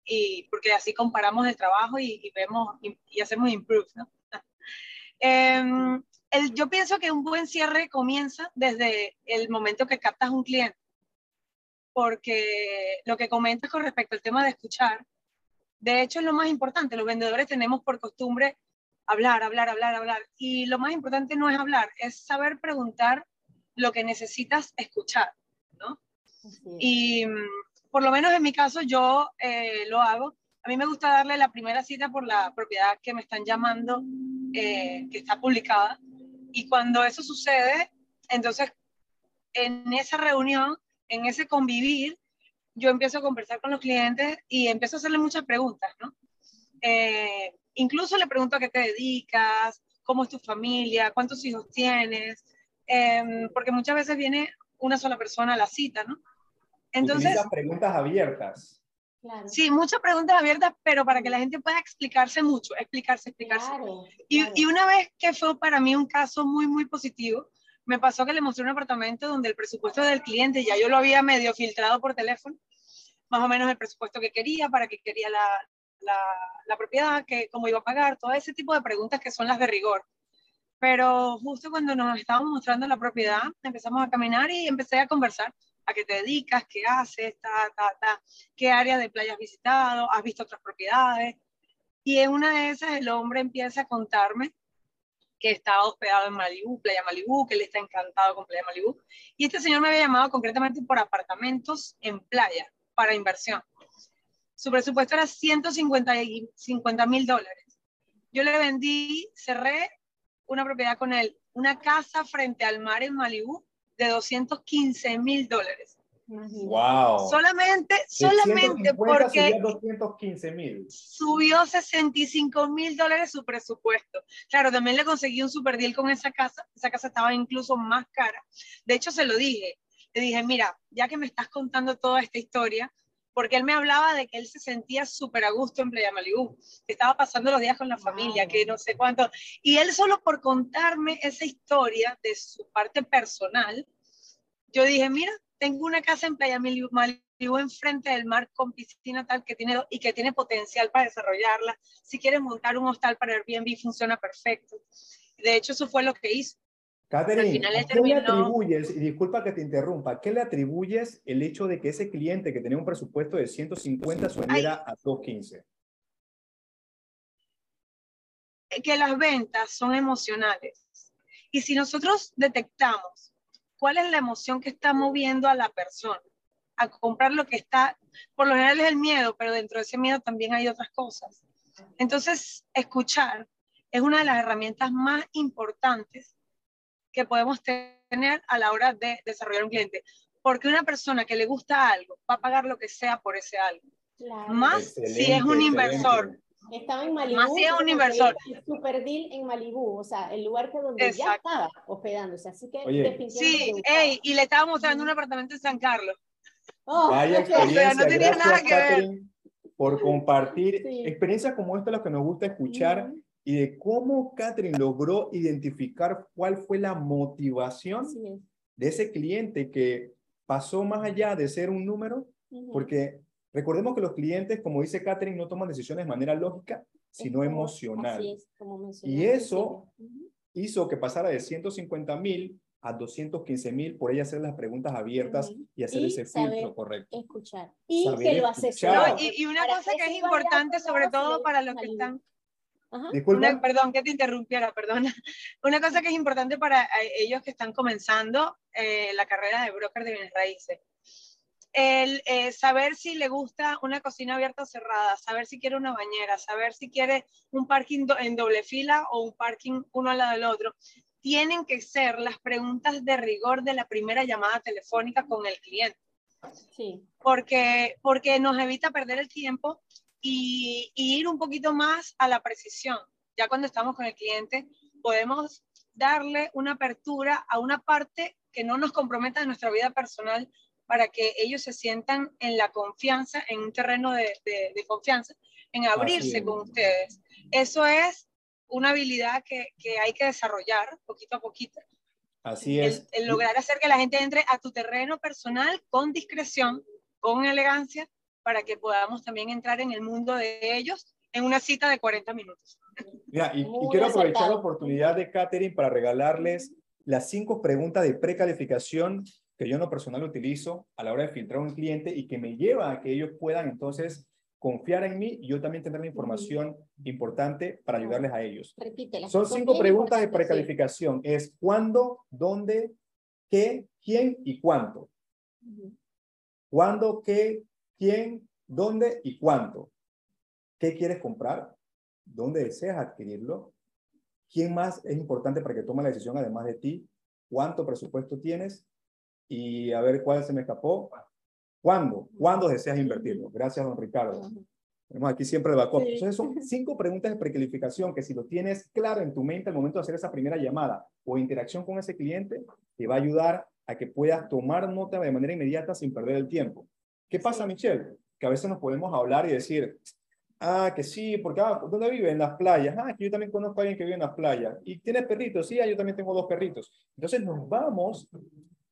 y porque así comparamos el trabajo y, vemos y, hacemos improve, ¿no? Em, el, yo pienso que un buen cierre comienza desde el momento que captas un cliente, porque lo que comentas con respecto al tema de escuchar, de hecho es lo más importante. Los vendedores tenemos por costumbre hablar, hablar, hablar, hablar. Y lo más importante no es hablar, es saber preguntar lo que necesitas escuchar, ¿no? Y mm, por lo menos en mi caso yo eh, lo hago. A mí me gusta darle la primera cita por la propiedad que me están llamando, eh, que está publicada. Y cuando eso sucede, entonces en esa reunión, en ese convivir, yo empiezo a conversar con los clientes y empiezo a hacerle muchas preguntas, ¿no? Eh, incluso le pregunto a qué te dedicas, cómo es tu familia, cuántos hijos tienes, em, porque muchas veces viene una sola persona a la cita, ¿no? Entonces... preguntas abiertas. Claro. Sí, muchas preguntas abiertas, pero para que la gente pueda explicarse mucho, explicarse, explicarse. y, y, una vez que fue para mí un caso muy, muy positivo, me pasó que le mostré un apartamento donde el presupuesto del cliente, ya yo lo había medio filtrado por teléfono, más o menos el presupuesto que quería, para que quería la, la, propiedad, que, cómo iba a pagar, todo ese tipo de preguntas que son las de rigor. Pero justo cuando nos estábamos mostrando la propiedad, empezamos a caminar y empecé a conversar. ¿A qué te dedicas? ¿Qué haces? Ta, ta, ta. ¿Qué área de playa has visitado? ¿Has visto otras propiedades? Y en una de esas el hombre empieza a contarme que estaba hospedado en Malibú, Playa Malibú, que él está encantado con Playa Malibú. Y este señor me había llamado concretamente por apartamentos en playa para inversión. Su presupuesto era 150 mil dólares. Yo le vendí, cerré una propiedad con él, una casa frente al mar en Malibú de 215 mil dólares. Wow. Solamente, solamente porque 215 mil. Subió 65 mil dólares su presupuesto. Claro, también le conseguí un super deal con esa casa. Esa casa estaba incluso más cara. De hecho, se lo dije. Le dije, mira, ya que me estás contando toda esta historia, porque él me hablaba de que él se sentía súper a gusto en Playa Malibu, que estaba pasando los días con la familia, que no sé cuánto. Y él solo por contarme esa historia de su parte personal, yo dije, mira, tengo una casa en Playa Malibu, enfrente del mar con piscina tal que tiene y que tiene potencial para desarrollarla. Si quieres montar un hostal para Airbnb funciona perfecto. De hecho, eso fue lo que hizo. Catherine, ¿qué le atribuyes, y disculpa que te interrumpa, qué le atribuyes el hecho de que ese cliente que tenía un presupuesto de 150 subiera a 215? Que las ventas son emocionales. Y si nosotros detectamos cuál es la emoción que está moviendo a la persona a comprar lo que está, por lo general es el miedo, pero dentro de ese miedo también hay otras cosas. Entonces, escuchar es una de las herramientas más importantes que podemos tener a la hora de desarrollar un cliente. Porque una persona que le gusta algo va a pagar lo que sea por ese algo. Más si es un inversor. Estaba en Malibú. Más si es un inversor. Super deal en Malibú, o sea, el lugar que donde ya estaba hospedándose. Así que Oye. Sí, y le estaba mostrando un apartamento en San Carlos. Oh, Vaya experiencia. no tenía nada que ver. Por compartir experiencias como esta, las que nos gusta escuchar y de cómo Catherine logró identificar cuál fue la motivación de ese cliente que pasó más allá de ser un número, porque recordemos que los clientes, como dice Catherine, no toman decisiones de manera lógica, sino emocional. y eso hizo que pasara de 150 mil a 215 mil por ella hacer las preguntas abiertas y hacer ese filtro correcto. Escuchar. Y que lo asesore. y, y, una cosa que es importante, sobre todo para los que están perdón que te interrumpiera, perdona. Una cosa que es importante para eh, ellos que están comenzando eh, la carrera de broker de bienes raíces. El eh, saber si le gusta una cocina abierta o cerrada, saber si quiere una bañera, saber si quiere un parking en doble fila o un parking uno al lado del otro. Tienen que ser las preguntas de rigor de la primera llamada telefónica con el cliente. Sí. Porque, porque nos evita perder el tiempo y, ir un poquito más a la precisión. Ya cuando estamos con el cliente, podemos darle una apertura a una parte que no nos comprometa en nuestra vida personal para que ellos se sientan en la confianza, en un terreno de, de, confianza, en abrirse con ustedes. Eso es una habilidad que, que, hay que desarrollar poquito a poquito. Así es. el, lograr hacer que la gente entre a tu terreno personal con discreción, con elegancia, para que podamos también entrar en el mundo de ellos en una cita de 40 minutos. Mira, y, y quiero aprovechar la oportunidad de Catherine para regalarles las cinco preguntas de precalificación que yo en lo personal utilizo a la hora de filtrar a un cliente y que me lleva a que ellos puedan entonces confiar en mí y yo también tener la información importante para ayudarles a ellos. Repítela. Son cinco preguntas de precalificación. Es cuándo, dónde, qué, quién y cuánto. Ujú. ¿Cuándo, qué, quién, dónde y cuánto? ¿Qué quieres comprar? ¿Dónde deseas adquirirlo? ¿Quién más es importante para que tome la decisión además de ti? ¿Cuánto presupuesto tienes? Y a ver cuál se me escapó. ¿Cuándo? ¿Cuándo deseas invertirlo? Gracias, don Ricardo. Tenemos aquí siempre el backup. Sí. Entonces son cinco preguntas de precalificación que si lo tienes claro en tu mente al momento de hacer esa primera llamada o interacción con ese cliente, te va a ayudar a que puedas tomar nota de manera inmediata sin perder el tiempo. ¿Qué pasa, Sí. Michelle? Que a veces nos podemos hablar y decir, ah, que sí, porque, ah, ¿dónde vive? En las playas. Ah, que yo también conozco a alguien que vive en las playas. ¿Y tienes perritos? Sí, ah, yo también tengo dos perritos. Entonces nos vamos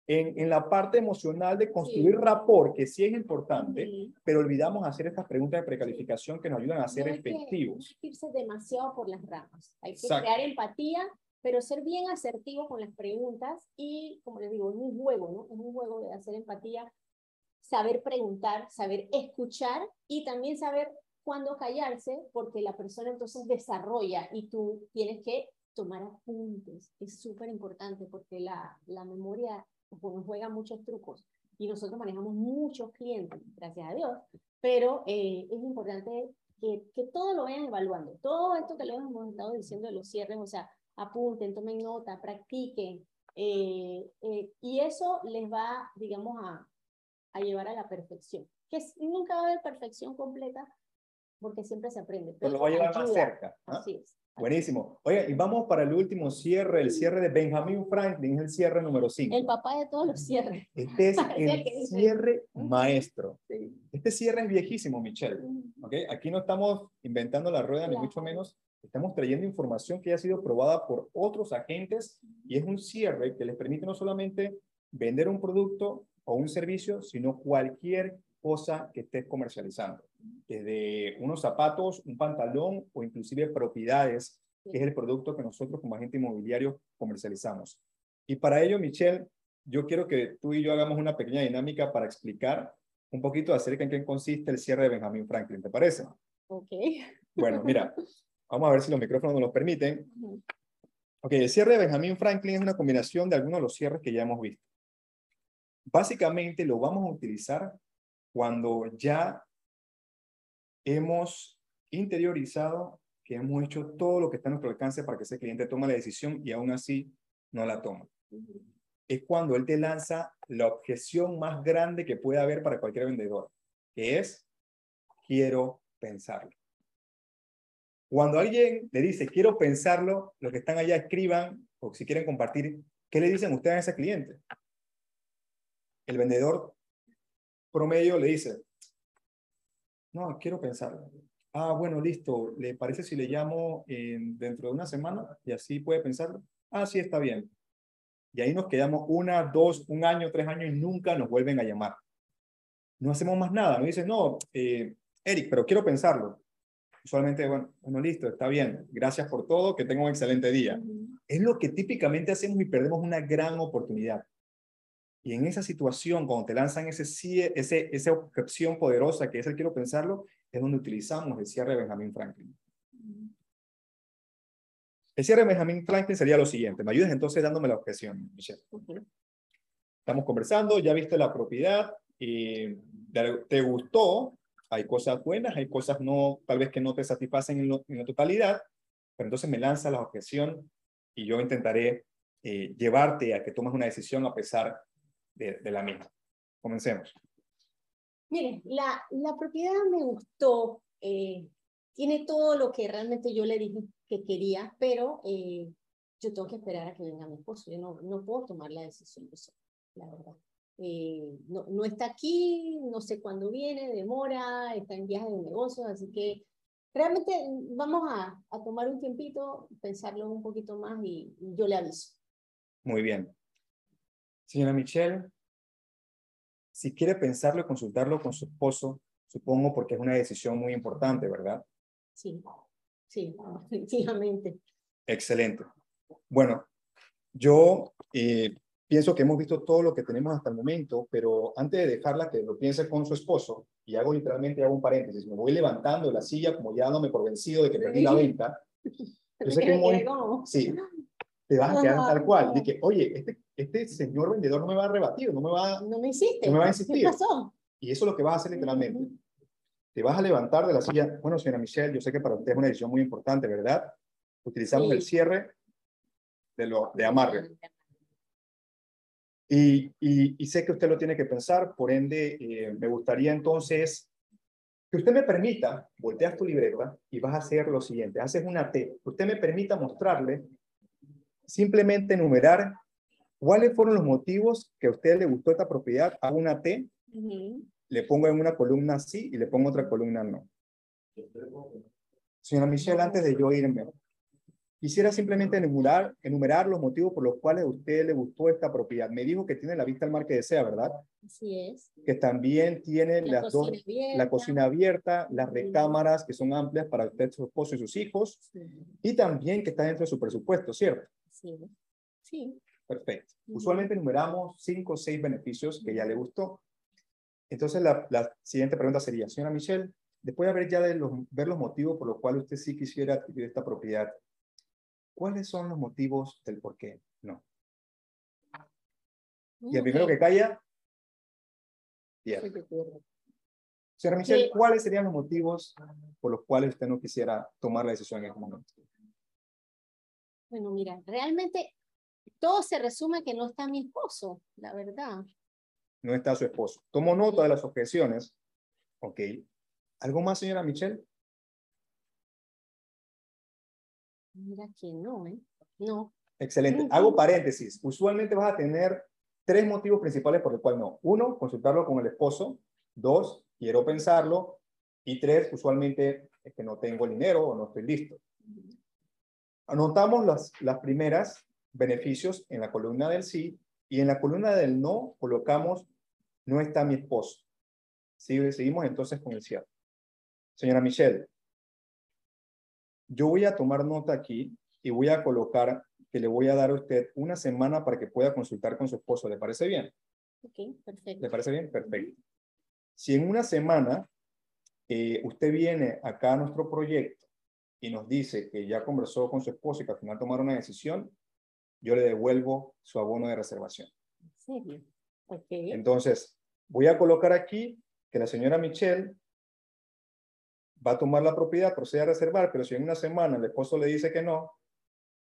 en, en la parte emocional de construir rapport, que sí es importante, Ujú. pero olvidamos hacer estas preguntas de precalificación que nos ayudan a ser No que- efectivos. no hay que irse demasiado por las ramas. Hay que Exacto. crear empatía, pero ser bien asertivo con las preguntas y, como les digo, es un juego, ¿no? Es un juego de hacer empatía, saber preguntar, saber escuchar y también saber cuándo callarse, porque la persona entonces desarrolla y tú tienes que tomar apuntes. Es súper importante porque la, la memoria pues, nos juega muchos trucos y nosotros manejamos muchos clientes, gracias a Dios, pero eh, es importante que, que todo lo vayan evaluando. Todo esto que les hemos estado diciendo de los cierres, o sea, apunten, tomen nota, practiquen, eh, eh, y eso les va, digamos, a, a llevar a la perfección. Que nunca va a haber perfección completa porque siempre se aprende. Pero lo va a llevar más ayuda. cerca. ¿ah? Así es. Buenísimo. Oye, y vamos para el último cierre, el cierre de Benjamin Franklin, el cierre número 5. El papá de todos los cierres. Este es el cierre maestro. Este cierre es viejísimo, Michelle. ¿ok? Aquí no estamos inventando la rueda, ni mucho menos. Estamos trayendo información que ya ha sido probada por otros agentes y es un cierre que les permite no solamente vender un producto o un servicio, sino cualquier cosa que estés comercializando. Desde unos zapatos, un pantalón o inclusive propiedades, que es el producto que nosotros como agente inmobiliario comercializamos. Y para ello, Michelle, yo quiero que tú y yo hagamos una pequeña dinámica para explicar un poquito acerca en qué consiste el cierre de Benjamin Franklin, ¿te parece? Ok. Bueno, mira, vamos a ver si los micrófonos nos lo permiten. Ok, el cierre de Benjamin Franklin es una combinación de algunos de los cierres que ya hemos visto. Básicamente lo vamos a utilizar cuando ya hemos interiorizado que hemos hecho todo lo que está a nuestro alcance para que ese cliente tome la decisión y aún así no la toma. Es cuando él te lanza la objeción más grande que puede haber para cualquier vendedor, que es, quiero pensarlo. Cuando alguien le dice, quiero pensarlo, los que están allá escriban o si quieren compartir, ¿qué le dicen ustedes a ese cliente? El vendedor promedio le dice, no, quiero pensarlo. Ah, bueno, listo. ¿Le parece si le llamo en- dentro de una semana y así puede pensarlo? Ah, sí, está bien. Y ahí nos quedamos una, dos, un año, tres años y nunca nos vuelven a llamar. No hacemos más nada. Nos dicen, no, eh, Eric, pero quiero pensarlo. Usualmente, bueno, bueno, listo, está bien. Gracias por todo, que tenga un excelente día. Es lo que típicamente hacemos y perdemos una gran oportunidad. Y en esa situación, cuando te lanzan ese, ese, esa objeción poderosa que es el quiero pensarlo, es donde utilizamos el cierre de Benjamin Franklin. El cierre de Benjamin Franklin sería lo siguiente. ¿Me ayudas entonces dándome la objeción, Michelle? Estamos conversando, ya viste la propiedad, y te te gustó, hay cosas buenas, hay cosas no, tal vez que no te satisfacen en, lo- en la totalidad, pero entonces me lanza la objeción y yo intentaré eh, llevarte a que tomes una decisión a pesar de, de la misma. Comencemos. Mire, la, la propiedad me gustó, eh, tiene todo lo que realmente yo le dije que quería, pero eh, yo tengo que esperar a que venga mi esposo, yo no, no puedo tomar la decisión yo sola, la verdad. Eh, no, no está aquí, no sé cuándo viene, demora, está en viaje de negocios, así que realmente vamos a, a tomar un tiempito, pensarlo un poquito más y, y yo le aviso. Muy bien. Señora Michelle, si quiere pensarlo y consultarlo con su esposo, supongo porque es una decisión muy importante, ¿verdad? Sí, sí, definitivamente. Excelente. Bueno, yo eh, pienso que hemos visto todo lo que tenemos hasta el momento, pero antes de dejarla que lo piense con su esposo, y hago literalmente hago un paréntesis, me voy levantando de la silla como ya dándome por vencido de que perdí la venta. Yo sé que muy, sí, te vas a quedar tal cual. Que, oye, este, este señor vendedor no me va a rebatir, no me va, no me insiste, no me va a insistir. ¿Qué pasó? Y eso es lo que vas a hacer literalmente. Te vas a levantar de la silla. Bueno, señora Michelle, yo sé que para usted es una decisión muy importante, ¿verdad? Utilizamos el cierre de, lo, de amarre. Y, y, sé que usted lo tiene que pensar, por ende, eh, me gustaría entonces que usted me permita, volteas tu libreta y vas a hacer lo siguiente, haces una T, usted me permita mostrarle, simplemente enumerar cuáles fueron los motivos que a usted le gustó esta propiedad, hago una T, le pongo en una columna sí y le pongo otra columna no. Señora Michelle, antes de yo irme, Quisiera simplemente enumerar, enumerar los motivos por los cuales a usted le gustó esta propiedad. Me dijo que tiene la vista al mar que desea, ¿verdad? Así es. Que también tiene la, las dos, la cocina abierta, las recámaras que son amplias para usted, su esposo y sus hijos, y también que está dentro de su presupuesto, ¿cierto? Sí. Sí. Perfecto. Usualmente enumeramos cinco o seis beneficios que ya le gustó. Entonces, la, la siguiente pregunta sería, señora Michelle, después de haber ya de los, ver los motivos por los cuales usted sí quisiera adquirir esta propiedad, ¿Cuáles son los motivos del por qué no? Y el primero que calla, pierde. Señora Michelle, ¿cuáles serían los motivos por los cuales usted no quisiera tomar la decisión en este momento? Bueno, mira, realmente todo se resume que no está mi esposo, la verdad. No está su esposo. Tomo nota de las objeciones. Ok. ¿Algo más, señora Michelle? Mira que no, ¿eh? No. Excelente. Hago paréntesis. Usualmente vas a tener tres motivos principales por el cual no. Uno, consultarlo con el esposo. Dos, quiero pensarlo. Y tres, usualmente es que no tengo el dinero o no estoy listo. Anotamos las, las primeras beneficios en la columna del sí y en la columna del no colocamos no está mi esposo. Seguimos entonces con el cierre. Señora Michelle, yo voy a tomar nota aquí y voy a colocar que le voy a dar a usted una semana para que pueda consultar con su esposo. ¿Le parece bien? Ok, perfecto. ¿Le parece bien? Perfecto. Si en una semana eh, usted viene acá a nuestro proyecto y nos dice que ya conversó con su esposo y que al final tomaron una decisión, yo le devuelvo su abono de reservación. ¿En serio? Ok. Entonces, voy a colocar aquí que la señora Michelle va a tomar la propiedad, procede a reservar, pero si en una semana el esposo le dice que no,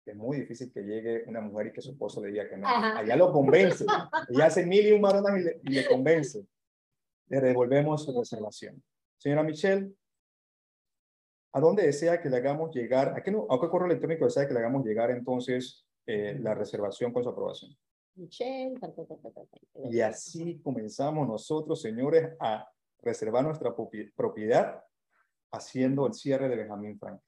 es muy difícil que llegue una mujer y que su esposo le diga que no. Allá lo convence. Ella hace mil y un maronas y le, convence. Le devolvemos su reservación. Señora Michelle, ¿a dónde desea que le hagamos llegar? ¿A qué, no, a qué correo electrónico desea que le hagamos llegar entonces eh, la reservación con su aprobación? Michelle. Y así comenzamos nosotros, señores, a reservar nuestra propiedad haciendo el cierre de Benjamin Franklin.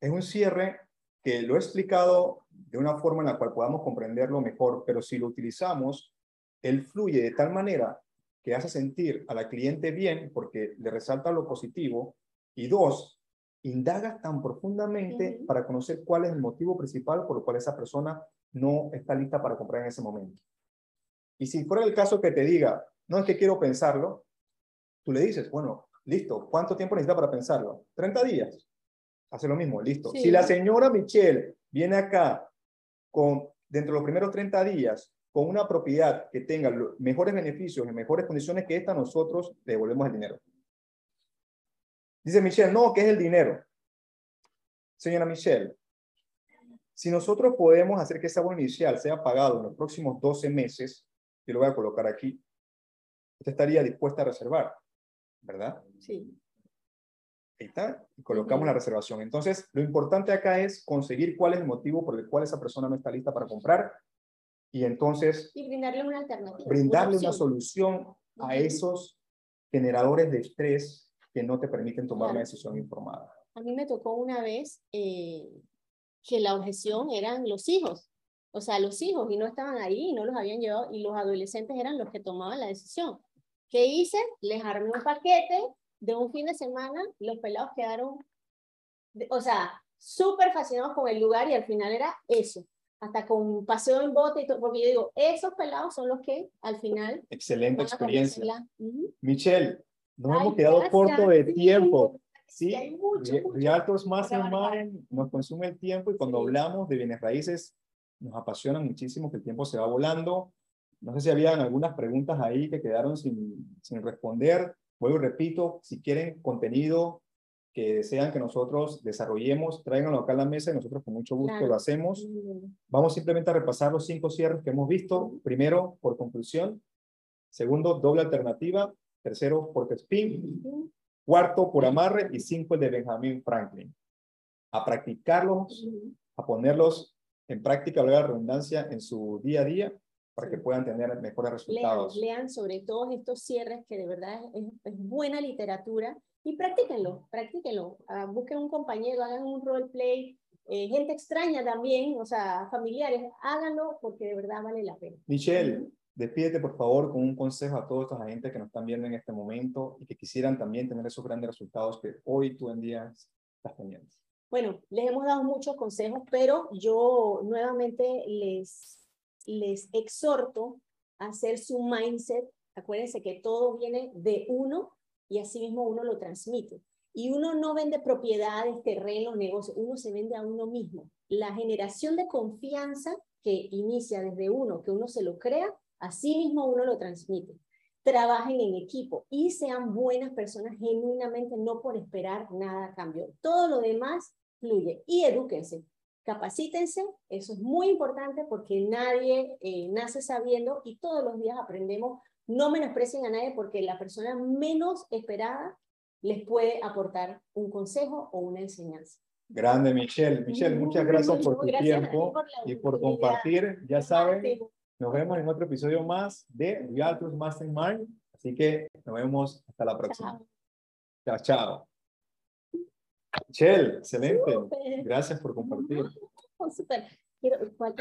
Es un cierre que lo he explicado de una forma en la cual podamos comprenderlo mejor, pero si lo utilizamos, él fluye de tal manera que hace sentir a la cliente bien porque le resalta lo positivo y dos, indagas tan profundamente para conocer cuál es el motivo principal por el cual esa persona no está lista para comprar en ese momento. Y si fuera el caso que te diga, no es que quiero pensarlo, tú le dices, bueno, Listo. ¿Cuánto tiempo necesita para pensarlo? 30 días. Hace lo mismo, listo. Si la señora Michelle viene acá con, dentro de los primeros 30 días, con una propiedad que tenga mejores beneficios y mejores condiciones que esta, nosotros le devolvemos el dinero. Dice Michelle, no, ¿qué es el dinero? Señora Michelle, si nosotros podemos hacer que ese abono inicial sea pagado en los próximos 12 meses, yo lo voy a colocar aquí, usted estaría dispuesta a reservar. ¿verdad? Sí. Ahí está, y colocamos la reservación. Entonces, lo importante acá es conseguir cuál es el motivo por el cual esa persona no está lista para comprar y entonces... Y brindarle una alternativa. Brindarle una, solución a esos generadores de estrés que no te permiten tomar una decisión informada. A mí me tocó una vez eh, que la objeción eran los hijos. O sea, los hijos y no estaban ahí, no los habían llevado y los adolescentes eran los que tomaban la decisión. ¿Qué hice? Les armé un paquete de un fin de semana, los pelados quedaron, o sea, súper fascinados con el lugar y al final era eso, hasta con paseo en bote y todo, porque yo digo, esos pelados son los que al final Excelente experiencia. Michelle, nos Ay, hemos quedado gracias, corto de tiempo. Sí, Sí, hay mucho, Re- mucho Realtors. Mastermind nos consume el tiempo y cuando Sí. hablamos de bienes raíces nos apasiona muchísimo que el tiempo se va volando. No sé si habían algunas preguntas ahí que quedaron sin, sin responder. Vuelvo y repito, si quieren contenido que desean que nosotros desarrollemos, tráiganlo acá a la mesa y nosotros con mucho gusto Claro. lo hacemos. Vamos simplemente a repasar los cinco cierres que hemos visto. Primero, por conclusión. Segundo, doble alternativa. Tercero, por spin. Cuarto, por amarre. Y cinco, el de Benjamin Franklin. A practicarlos, a ponerlos en práctica, la redundancia, en su día a día para que puedan tener mejores Lean, resultados. lean sobre todos estos cierres que de verdad es, es buena literatura y practíquenlo, practíquenlo. Ah, busquen un compañero, hagan un roleplay, eh, gente extraña también, o sea, familiares, háganlo porque de verdad vale la pena. Michelle, despídete por favor con un consejo a todos estos agentes que nos están viendo en este momento y que quisieran también tener esos grandes resultados que hoy tú en día estás teniendo. Bueno, les hemos dado muchos consejos, pero yo nuevamente les, les exhorto a hacer su mindset. Acuérdense que todo viene de uno y así mismo uno lo transmite. Y uno no vende propiedades, terrenos, negocios, uno se vende a uno mismo. La generación de confianza que inicia desde uno, que uno se lo crea, así mismo uno lo transmite. Trabajen en equipo y sean buenas personas genuinamente, no por esperar nada a cambio. Todo lo demás fluye y edúquense, capacítense, eso es muy importante porque nadie eh, nace sabiendo y todos los días aprendemos. No menosprecien a nadie porque la persona menos esperada les puede aportar un consejo o una enseñanza. Grande, Michelle. Michelle, muchas gracias por tu Gracias tiempo por y por compartir. Ya saben. Nos vemos en otro episodio más de Realtors Mastermind. Así que nos vemos hasta la próxima. Chao. Chao. Michelle, excelente. Gracias por compartir. Oh, súper. Quiero- ¿cuál-